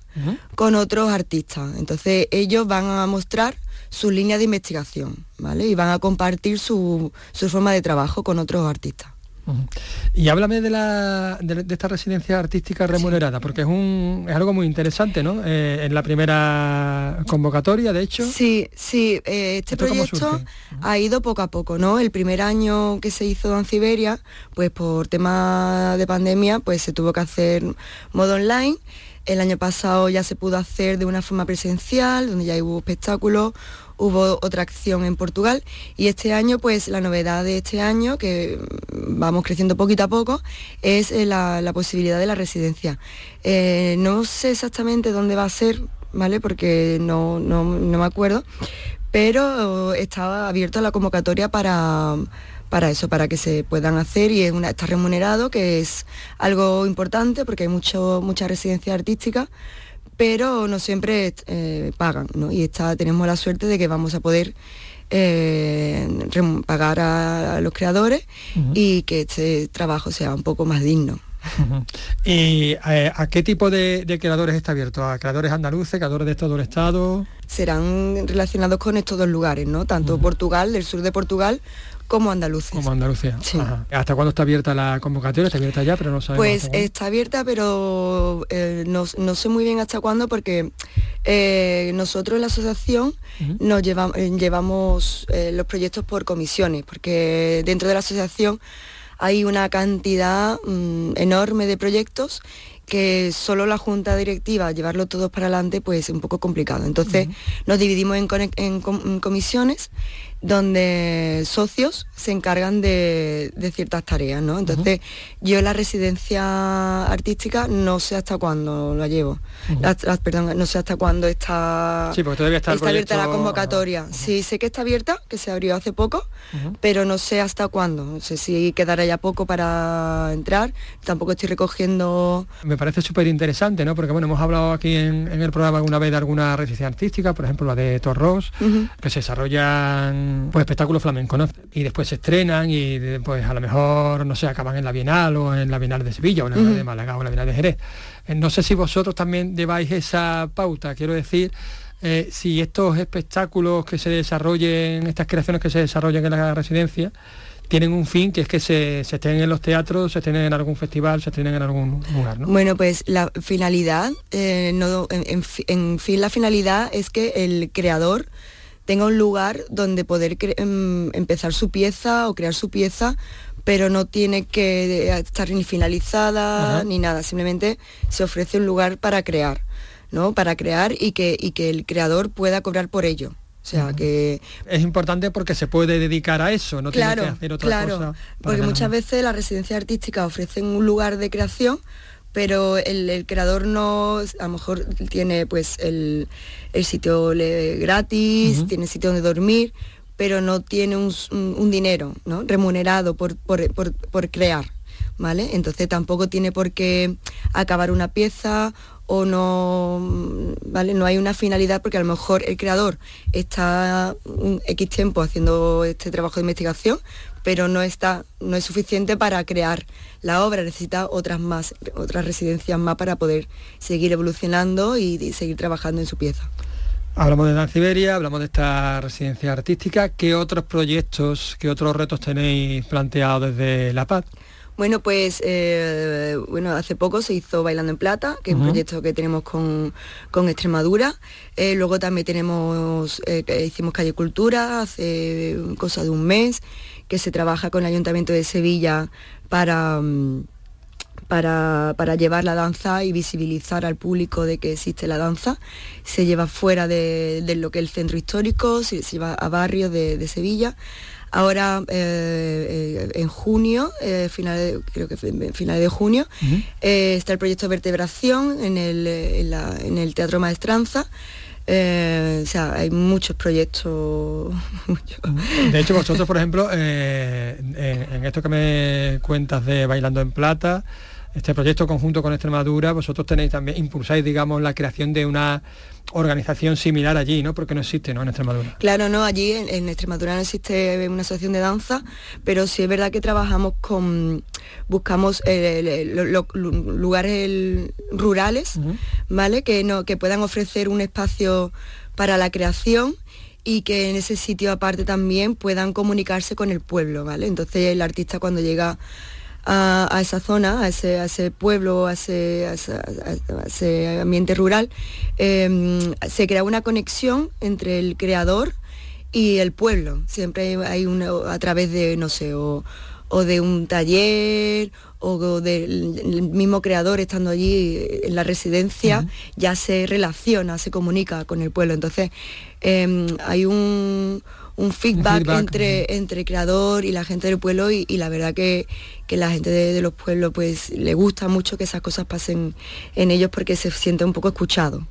con otros artistas. Entonces ellos van a mostrar su línea de investigación, ¿vale? Y van a compartir su, forma de trabajo con otros artistas. Y háblame de, la, de, esta residencia artística remunerada, porque es, un, es algo muy interesante, ¿no? Eh, en la primera convocatoria, de hecho. Sí, sí, eh, este proyecto ha ido poco a poco, ¿no? El primer año que se hizo en Siberia, pues por tema de pandemia, pues se tuvo que hacer modo online el año pasado ya se pudo hacer de una forma presencial, donde ya hubo espectáculos, hubo otra acción en Portugal y este año, pues la novedad de este año, que vamos creciendo poquito a poco, es eh, la, posibilidad de la residencia. Eh, no sé exactamente dónde va a ser, ¿vale? Porque no, no me acuerdo, pero estaba abierta la convocatoria para para eso, para que se puedan hacer y es una, está remunerado, que es algo importante porque hay mucho, mucha residencia artística, pero no siempre eh, pagan, ¿no? Y está, tenemos la suerte de que vamos a poder eh, pagar a, los creadores y que este trabajo sea un poco más digno. ¿Y eh, a qué tipo de, creadores está abierto? ¿A creadores andaluces, creadores de todo el Estado? Serán relacionados con estos dos lugares, ¿no? Tanto Portugal, del sur de Portugal, como Andalucía. Como Andalucía. ¿Hasta cuándo está abierta la convocatoria? ¿Está abierta ya, pero no sabemos? Pues está abierta, pero eh, no, sé muy bien hasta cuándo porque eh, nosotros en la asociación nos eh, llevamos los proyectos por comisiones, porque dentro de la asociación hay una cantidad mm, enorme de proyectos que solo la junta directiva llevarlo todos para adelante pues es un poco complicado. Entonces nos dividimos en comisiones donde socios se encargan de, ciertas tareas, ¿no? Entonces, yo la residencia artística no sé hasta cuándo la llevo. perdón, no sé hasta cuándo está, sí, porque todavía está, abierta la convocatoria. Sí, sé que está abierta, que se abrió hace poco, pero no sé hasta cuándo. No sé si quedará ya poco para entrar. Tampoco estoy recogiendo... Me parece súper interesante, ¿no? Porque, bueno, hemos hablado aquí en, el programa alguna vez de alguna residencia artística, por ejemplo, la de Torros, que se desarrollan pues espectáculos flamencos, ¿no? Y después se estrenan y pues a lo mejor, no sé, acaban en la Bienal o en la Bienal de Sevilla o en la Bienal de Málaga o en la Bienal de Jerez. Eh, no sé si vosotros también lleváis esa pauta, quiero decir, eh, si estos espectáculos que se desarrollen, estas creaciones que se desarrollen en la residencia, tienen un fin que es que se, se estén en los teatros, se estén en algún festival, se estén en algún lugar. ¿no? Bueno, pues la finalidad, eh, no, en, fin, la finalidad es que el creador tenga un lugar donde poder em, empezar su pieza o crear su pieza pero no tiene que estar ni finalizada ni nada, simplemente se ofrece un lugar para crear, ¿no? Para crear y que, y que el creador pueda cobrar por ello. O sea que... Es importante porque se puede dedicar a eso, no claro, tiene que hacer otra claro, cosa. Porque muchas veces las residencias artísticas ofrecen un lugar de creación, pero el, creador no, a lo mejor tiene pues el, sitio gratis, tiene sitio donde dormir, pero no tiene un, dinero ¿no? remunerado por, por, crear. ¿Vale? Entonces tampoco tiene por qué acabar una pieza o no, ¿vale? No hay una finalidad porque a lo mejor el creador está un X tiempo haciendo este trabajo de investigación, pero no está, no es suficiente para crear la obra, necesita otras más, otras residencias más para poder seguir evolucionando y, seguir trabajando en su pieza. Hablamos de Danciberia, hablamos de esta residencia artística. ¿Qué otros proyectos, qué otros retos tenéis planteados desde La Paz? Bueno, pues eh, bueno, hace poco se hizo Bailando en Plata, que es un proyecto que tenemos con, Extremadura. Eh, luego también tenemos, eh, hicimos Calle Cultura hace cosa de un mes que se trabaja con el Ayuntamiento de Sevilla para, mm, para, llevar la danza y visibilizar al público de que existe la danza. Se lleva fuera de, lo que es el centro histórico, se, lleva a barrios de, Sevilla. Ahora, eh, eh, en junio, eh, finales, creo que finales de junio, está el proyecto Vertebración en el, en el Teatro Maestranza. Eh, o sea, hay muchos proyectos. De hecho, vosotros, por ejemplo, eh, en, esto que me cuentas de Bailando en Plata, este proyecto conjunto con Extremadura, vosotros tenéis también, impulsáis, digamos, la creación de una organización similar allí, ¿no? Porque no existe, ¿no? En Extremadura. Claro, no, allí en, Extremadura no existe una asociación de danza, pero sí es verdad que trabajamos con, buscamos los lugares rurales, ¿vale? Que, no, que puedan ofrecer un espacio para la creación y que en ese sitio aparte también puedan comunicarse con el pueblo, ¿vale? Entonces el artista cuando llega a, esa zona, a ese, pueblo, a ese, ambiente rural, em, se crea una conexión entre el creador y el pueblo. Siempre hay, una, a través de, no sé, o, de un taller o del mismo creador estando allí en la residencia, ya se relaciona, se comunica con el pueblo. Entonces, em, hay un, un feedback, entre, entre creador y la gente del pueblo y, la verdad que, la gente de, los pueblos pues le gusta mucho que esas cosas pasen en ellos porque se siente un poco escuchado.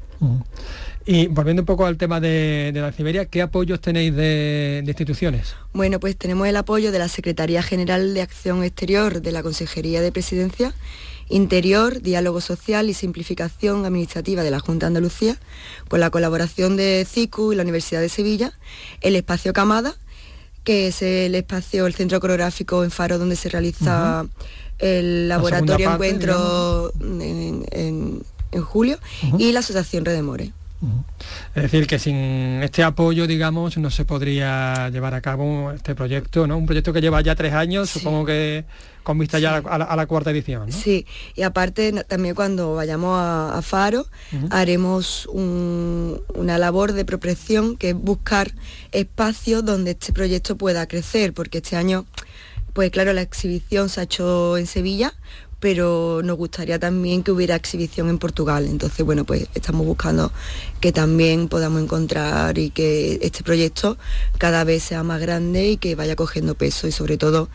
Y volviendo un poco al tema de, la Siberia, ¿qué apoyos tenéis de, instituciones? Bueno, pues tenemos el apoyo de la Secretaría General de Acción Exterior de la Consejería de Presidencia Interior, Diálogo Social y Simplificación Administrativa de la Junta de Andalucía, con la colaboración de CICU y la Universidad de Sevilla, el espacio Camada, que es el espacio, el centro coreográfico en Faro donde se realiza el laboratorio Encuentro en, julio y la Asociación Redemore. Es decir, que sin este apoyo, digamos, no se podría llevar a cabo este proyecto, ¿no? Un proyecto que lleva ya tres años, supongo que con vista ya a la, cuarta edición. ¿no? Sí, y aparte también cuando vayamos a, Faro haremos una labor de protección que es buscar espacios donde este proyecto pueda crecer, porque este año, pues claro, la exhibición se ha hecho en Sevilla, pero nos gustaría también que hubiera exhibición en Portugal. Entonces, bueno, pues estamos buscando que también podamos encontrar y que este proyecto cada vez sea más grande y que vaya cogiendo peso y sobre todo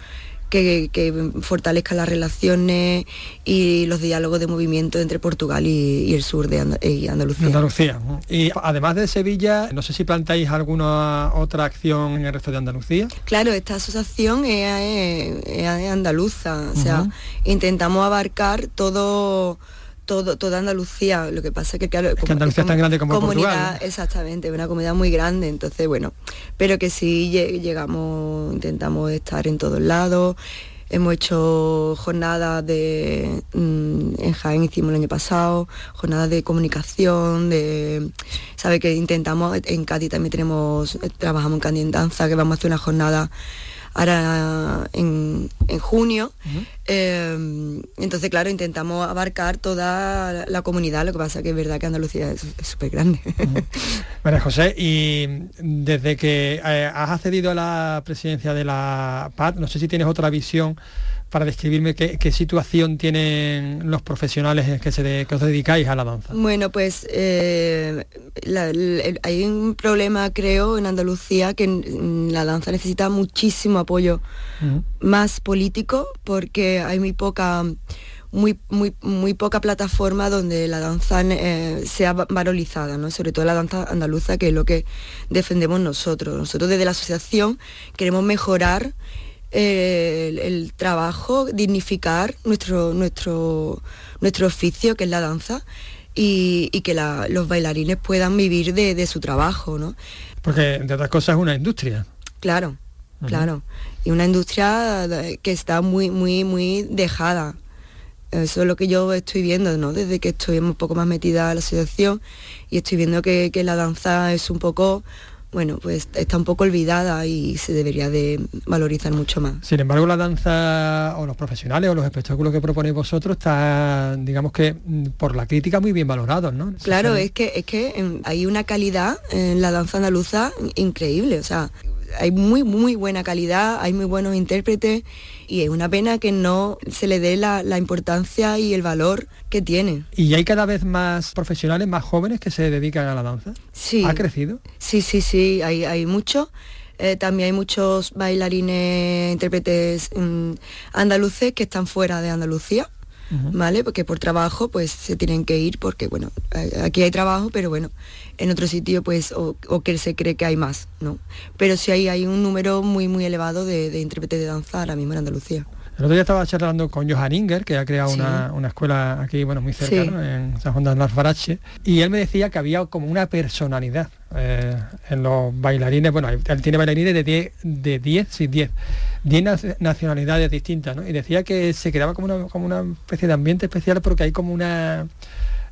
que, fortalezca las relaciones y los diálogos de movimiento entre Portugal y, el sur de Andalucía. Andalucía. Y además de Sevilla, no sé si plantáis alguna otra acción en el resto de Andalucía. Claro, esta asociación es, andaluza, o sea, intentamos abarcar todo todo, toda Andalucía. Lo que pasa es que, claro, que Andalucía es tan grande como comunidad, Portugal, exactamente, una comunidad muy grande, entonces bueno, pero que sí llegamos, intentamos estar en todos lados. Hemos hecho jornadas de mm, en Jaén hicimos el año pasado, jornadas de comunicación, de sabe que intentamos, en Cádiz también tenemos, trabajamos en Cádiz en danza, que vamos a hacer una jornada ahora en, junio. Eh, entonces, claro, intentamos abarcar toda la comunidad, lo que pasa que es verdad que Andalucía es súper grande. María José, y desde que eh, has accedido a la presidencia de la PAD, no sé si tienes otra visión para describirme qué, situación tienen los profesionales que, se os dedicáis a la danza. Bueno, pues eh, hay un problema, creo, en Andalucía que la danza necesita muchísimo apoyo más político porque hay muy poca... Muy, muy, muy poca plataforma donde la danza eh, sea valorizada, ¿no? sobre todo la danza andaluza, que es lo que defendemos nosotros. Nosotros desde la asociación queremos mejorar el, trabajo, dignificar nuestro, nuestro, nuestro oficio, que es la danza, y, que los bailarines puedan vivir de, su trabajo, ¿no? Porque, de otras cosas, es una industria. Claro, claro. Y una industria que está muy, muy, muy dejada. Eso es lo que yo estoy viendo, ¿no? Desde que estoy un poco más metida a la asociación y estoy viendo que, que la danza es un poco bueno, pues está un poco olvidada y se debería de valorizar mucho más. Sin embargo, la danza o los profesionales o los espectáculos que proponéis vosotros están, digamos que, mm, por la crítica muy bien valorados, ¿no? Claro, es que, es que hay una calidad en la danza andaluza increíble, o sea, hay muy, muy buena calidad, hay muy buenos intérpretes y es una pena que no se le dé la, importancia y el valor que tiene. ¿Y hay cada vez más profesionales, más jóvenes que se dedican a la danza? Sí. ¿Ha crecido? Sí, sí, sí, hay, hay mucho. Eh, también hay muchos bailarines, intérpretes mm, andaluces que están fuera de Andalucía. ¿Vale? Porque por trabajo pues se tienen que ir porque bueno, aquí hay trabajo, pero bueno, en otro sitio pues o, que se cree que hay más, ¿no? Pero sí hay, hay un número muy muy elevado de, intérpretes de danza ahora mismo en Andalucía. El otro día estaba charlando con Johan Inger, que ha creado una, escuela aquí, bueno, muy cerca, en San Juan de Alfarache, y él me decía que había como una personalidad eh, en los bailarines, bueno, él tiene bailarines de 10, de 10, sí, 10, 10 nacionalidades distintas, ¿no? Y decía que se quedaba como una, como una especie de ambiente especial porque hay como una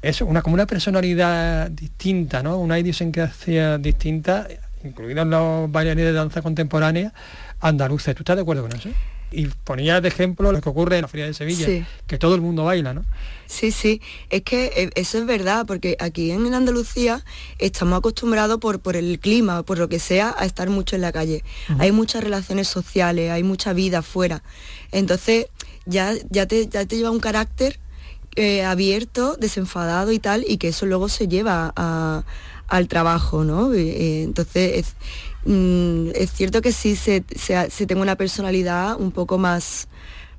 eso, una, como una personalidad distinta, ¿no? Una idiosincrasia distinta, incluidos los bailarines de danza contemporánea andaluces. ¿Tú estás de acuerdo con eso? Y ponía de ejemplo lo que ocurre en la Feria de Sevilla, que todo el mundo baila, ¿no? Sí, sí, es que eh, eso es verdad, porque aquí en Andalucía estamos acostumbrados por, por el clima, por lo que sea, a estar mucho en la calle. Hay muchas relaciones sociales, hay mucha vida afuera. Entonces, ya, ya, te, ya te lleva un carácter eh, abierto, desenfadado y tal, y que eso luego se lleva al trabajo, ¿no? Eh, entonces, mm, es, cierto que sí se, se, tenga una personalidad un poco más,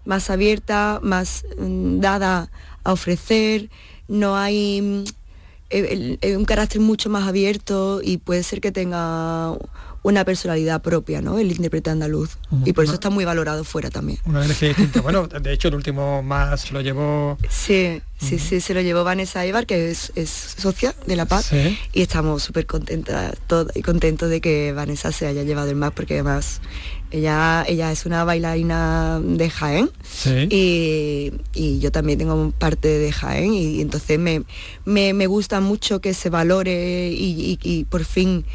más abierta, más mm, dada a ofrecer, no hay mm, un carácter mucho más abierto y puede ser que tenga una personalidad propia, ¿no? El intérprete andaluz. Y por eso está muy valorado fuera también. Una distinta. bueno, de hecho el último más lo llevó... Sí, sí, sí, se lo llevó Vanessa Ibar, que es, socia de La Paz. Y estamos súper contentas y contentos de que Vanessa se haya llevado el más, porque además ella, ella es una bailarina de Jaén y, yo también tengo parte de Jaén y, entonces me, me, gusta mucho que se valore y por fin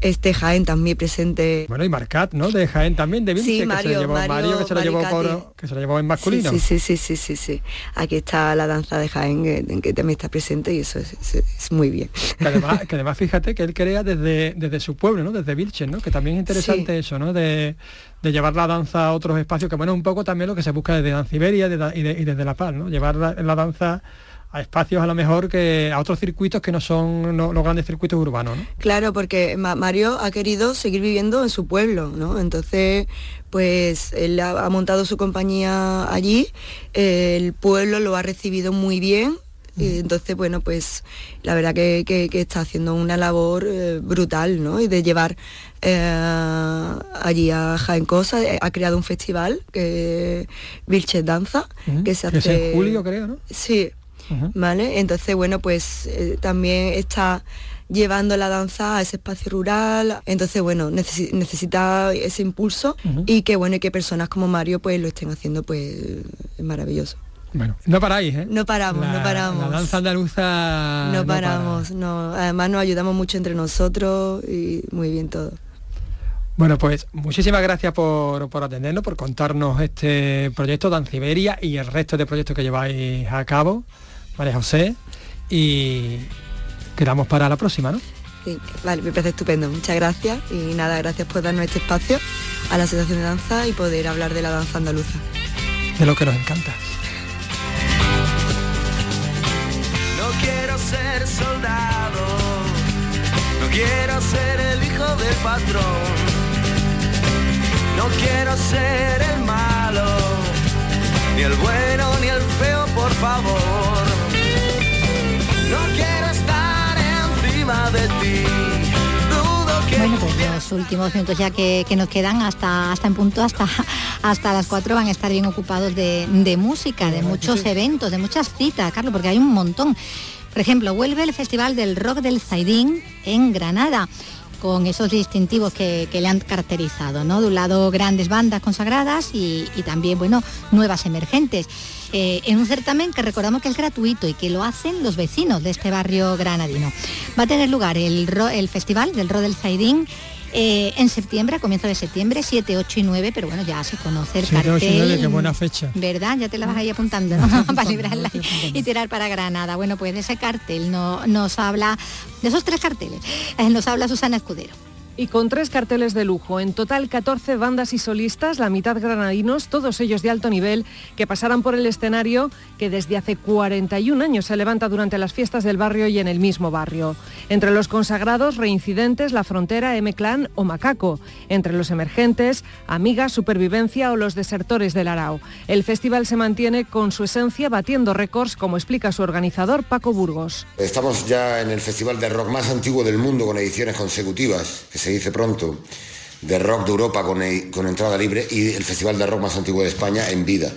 este Jaén también presente. Bueno, y Marcat, ¿no? De Jaén también, de sí, Mario, que se lo llevó, Mario, que se lo llevó, por, que se lo llevó en masculino. Sí, sí, sí, sí, sí, sí, Aquí está la danza de Jaén, en que también está presente y eso es, muy bien. Que además, que además, fíjate que él crea desde, desde su pueblo, ¿no? Desde Vilche, ¿no? Que también es interesante eso, ¿no? De, de llevar la danza a otros espacios, que bueno, un poco también lo que se busca desde Danciberia y, y, desde La Paz, ¿no? Llevar la danza a espacios a lo mejor que a otros circuitos que no son los grandes circuitos urbanos. ¿no? Claro, porque Mario ha querido seguir viviendo en su pueblo, ¿no? Entonces, pues él ha, montado su compañía allí, el pueblo lo ha recibido muy bien. Y entonces, bueno, pues la verdad que, está haciendo una labor eh, brutal, ¿no? Y de llevar eh, allí a Jaén Cosa, eh, ha creado un festival que Vilches Danza, que se hace... Es en julio, creo, ¿no? Sí, ¿vale? Entonces, bueno, pues eh, también está llevando la danza a ese espacio rural. Entonces, bueno, necesita ese impulso y que bueno, y que personas como Mario pues lo estén haciendo, pues es maravilloso. Bueno, no paráis, ¿eh? No paramos, no paramos. La danza andaluza. No, paramos, no. Además nos ayudamos mucho entre nosotros y muy bien todo. Bueno, pues muchísimas gracias por, por, atendernos, por contarnos este proyecto Danciberia y el resto de proyectos que lleváis a cabo. María José, y quedamos para la próxima, ¿no? Sí, vale, me parece estupendo. Muchas gracias y nada, gracias por darnos este espacio a la Asociación de Danza y poder hablar de la danza andaluza. De lo que nos encanta. No quiero ser soldado, no quiero ser el hijo del patrón, no quiero ser el malo, ni el bueno ni el feo, por favor Bueno, pues los últimos minutos ya que, nos quedan hasta, hasta en punto, hasta, hasta las 4 van a estar bien ocupados de, de música, de muchos eventos, de muchas citas, Carlos, porque hay un montón. Por ejemplo, vuelve el Festival del Rock del Zaidín en Granada con esos distintivos que, le han caracterizado, ¿no? De un lado grandes bandas consagradas y, también, bueno, nuevas emergentes. Eh, en un certamen que recordamos que es gratuito y que lo hacen los vecinos de este barrio granadino. Va a tener lugar el, el Festival del Rodel Zaidín eh, en septiembre, a comienzo de septiembre, 7, 8 y 9, pero bueno, ya se conoce el 7, cartel. 8 y 9, qué buena fecha. ¿Verdad? Ya te la vas ahí apuntando, ¿no? para librarla y tirar para Granada. Bueno, pues de ese cartel no, nos habla, de esos tres carteles, eh, nos habla Susana Escudero y con tres carteles de lujo. En total 14 bandas y solistas, la mitad granadinos, todos ellos de alto nivel, que pasarán por el escenario que desde hace 41 años se levanta durante las fiestas del barrio y en el mismo barrio. Entre los consagrados, reincidentes, La Frontera, M-Clan o Macaco. Entre los emergentes, Amiga, Supervivencia o los desertores del Arao. El festival se mantiene con su esencia batiendo récords, como explica su organizador Paco Burgos. Estamos ya en el festival de rock más antiguo del mundo con ediciones consecutivas, se dice pronto, de rock de Europa con, con, entrada libre y el festival de rock más antiguo de España en vida,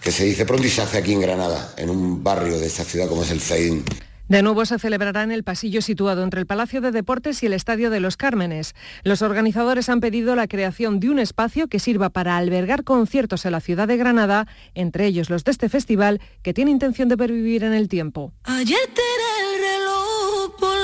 que se dice pronto y se hace aquí en Granada, en un barrio de esta ciudad como es el Zaidín. De nuevo se celebrará en el pasillo situado entre el Palacio de Deportes y el Estadio de los Cármenes. Los organizadores han pedido la creación de un espacio que sirva para albergar conciertos en la ciudad de Granada, entre ellos los de este festival, que tiene intención de pervivir en el tiempo. Ayer el reloj por la ventana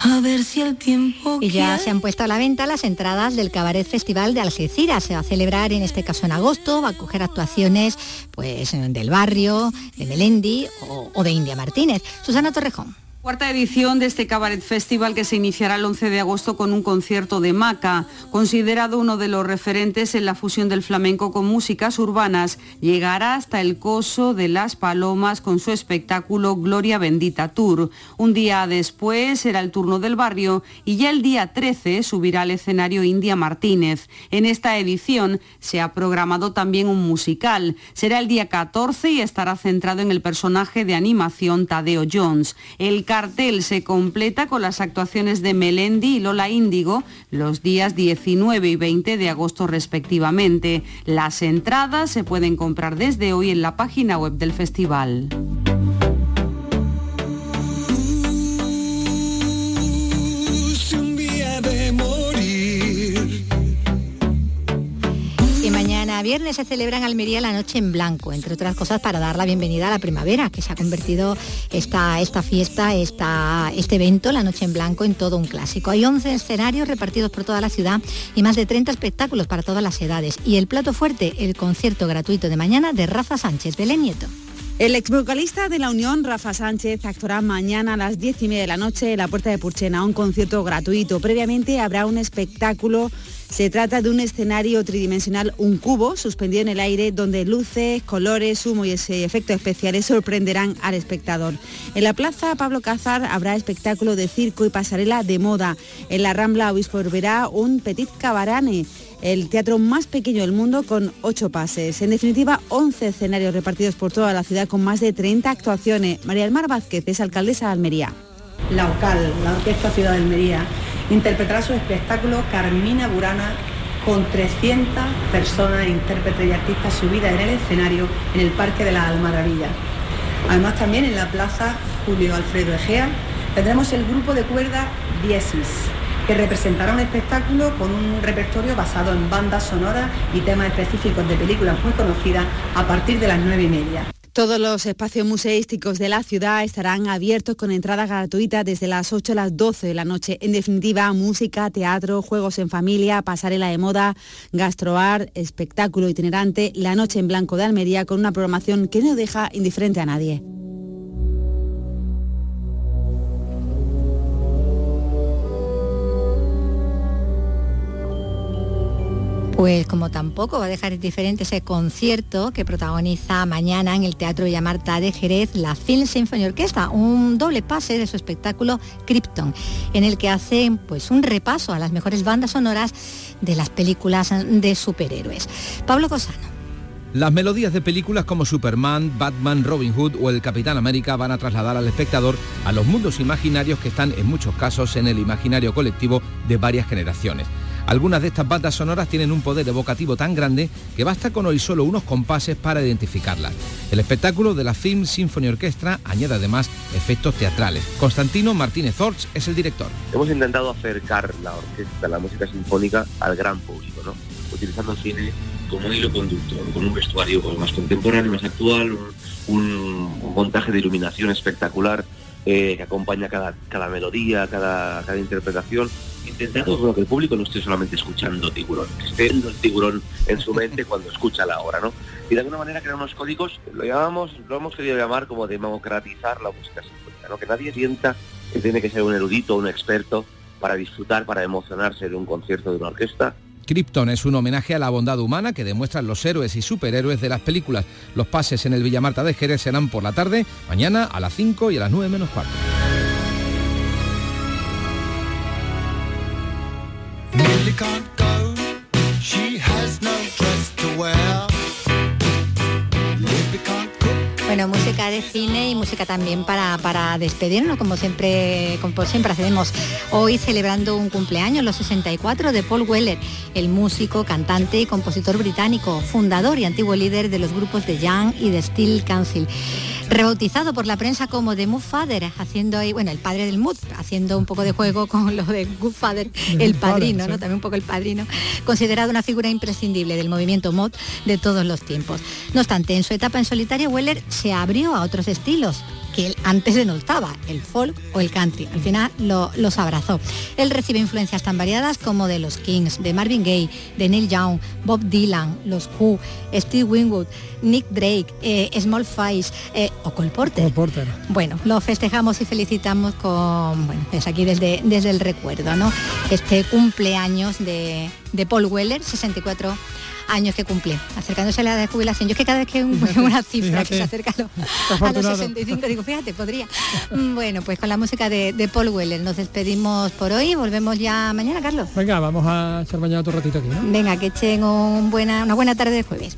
a ver si el tiempo. Y ya se han puesto a la venta las entradas del Cabaret Festival de Algeciras. Se va a celebrar en este caso en agosto, va a coger actuaciones pues del barrio, de Melendi o, o de India Martínez. Susana Torrejón. Cuarta edición de este Cabaret Festival que se iniciará el 11 de agosto con un concierto de Maca, considerado uno de los referentes en la fusión del flamenco con músicas urbanas. Llegará hasta el Coso de las Palomas con su espectáculo Gloria Bendita Tour. Un día después será el turno del barrio y ya el día 13 subirá al escenario India Martínez. En esta edición se ha programado también un musical. Será el día 14 y estará centrado en el personaje de animación Tadeo Jones. El cartel se completa con las actuaciones de Melendi y Lola Índigo los días 19 y 20 de agosto respectivamente. Las entradas se pueden comprar desde hoy en la página web del festival. Viernes se celebra en Almería la Noche en Blanco, entre otras cosas para dar la bienvenida a la primavera, que se ha convertido esta, esta fiesta, esta, este evento, la Noche en Blanco, en todo un clásico. Hay 11 escenarios repartidos por toda la ciudad y más de 30 espectáculos para todas las edades. Y el plato fuerte, el concierto gratuito de mañana de Rafa Sánchez, Belén Nieto. El ex vocalista de la Unión, Rafa Sánchez, actuará mañana a las 10 y media de la noche en la Puerta de Purchena, un concierto gratuito. Previamente habrá un espectáculo se trata de un escenario tridimensional, un cubo suspendido en el aire donde luces, colores, humo y efectos especiales sorprenderán al espectador. En la plaza Pablo Cazar habrá espectáculo de circo y pasarela de moda. En la Rambla Obispo verá un Petit Cabarane el teatro más pequeño del mundo con ocho pases. En definitiva, 11 escenarios repartidos por toda la ciudad con más de 30 actuaciones. María del Mar Vázquez es alcaldesa de Almería. La OCAL, la Orquesta Ciudad de Almería, interpretará su espectáculo Carmina Burana con 300 personas, intérpretes y artistas subidas en el escenario en el Parque de la Almaravilla. Además también en la Plaza Julio Alfredo Egea tendremos el grupo de cuerda Diesis, que representará un espectáculo con un repertorio basado en bandas sonoras y temas específicos de películas muy conocidas a partir de las nueve y media. Todos los espacios museísticos de la ciudad estarán abiertos con entrada gratuita desde las 8 a las 12 de la noche. En definitiva, música, teatro, juegos en familia, pasarela de moda, gastroar, espectáculo itinerante, la noche en blanco de Almería con una programación que no deja indiferente a nadie. Pues como tampoco va a dejar indiferente ese concierto que protagoniza mañana en el Teatro Villamarta de Jerez la Film Symphony Orquesta, un doble pase de su espectáculo Krypton, en el que hacen pues un repaso a las mejores bandas sonoras de las películas de superhéroes. Pablo Cosano. Las melodías de películas como Superman, Batman, Robin Hood o el Capitán América van a trasladar al espectador a los mundos imaginarios que están en muchos casos en el imaginario colectivo de varias generaciones. Algunas de estas bandas sonoras tienen un poder evocativo tan grande que basta con oír solo unos compases para identificarlas. El espectáculo de la Film Symphony Orchestra añade además efectos teatrales. Constantino Martínez Orch es el director. Hemos intentado acercar la orquesta, la música sinfónica al gran público, ¿no? utilizando cine como hilo conductor, con un vestuario más contemporáneo, más actual, un, montaje de iluminación espectacular eh, que acompaña cada, cada melodía, cada, cada interpretación intentando que el público no esté solamente escuchando tiburón, que esté el tiburón en su mente cuando escucha la obra, ¿no? Y de alguna manera crear unos códigos, lo llamamos, lo hemos querido llamar como democratizar la música sinfónica. Que nadie sienta que tiene que ser un erudito un experto para disfrutar, para emocionarse de un concierto de una orquesta, Krypton es un homenaje a la bondad humana que demuestran los héroes y superhéroes de las películas. Los pases en el Villamarta de Jerez serán por la tarde, mañana a las 5 y a las 9 menos cuarto. Bueno, música de cine y música también para, para despedirnos, como siempre, como siempre hacemos hoy celebrando un cumpleaños, los 64 de Paul Weller, el músico, cantante y compositor británico, fundador y antiguo líder de los grupos de Young y de Steel Council rebautizado por la prensa como The Mood Father, haciendo ahí, bueno, el padre del Mood, haciendo un poco de juego con lo de Good Father, el padrino, ¿no? También un poco el padrino, considerado una figura imprescindible del movimiento mod de todos los tiempos. No obstante, en su etapa en solitario, Weller se abrió a otros estilos, que él antes denotaba, el folk o el country. Al final los abrazó. Él recibe influencias tan variadas como de los Kings, de Marvin Gaye, de Neil Young, Bob Dylan, los Who, Steve Winwood, Nick Drake, eh, Small Face eh, o Cole Porter. Porter. Bueno, lo festejamos y felicitamos con, bueno, es aquí desde, desde el recuerdo, ¿no? Este cumpleaños de, de Paul Weller, 64 años que cumple, acercándose a la edad de jubilación. Yo es que cada vez que una cifra que se acerca a los, 65, digo, fíjate, podría. Mm, bueno, pues con la música de, Paul Weller nos despedimos por hoy, volvemos ya mañana, Carlos. Venga, vamos a echar mañana otro ratito aquí, ¿no? Venga, que echen un buena, una buena tarde de jueves.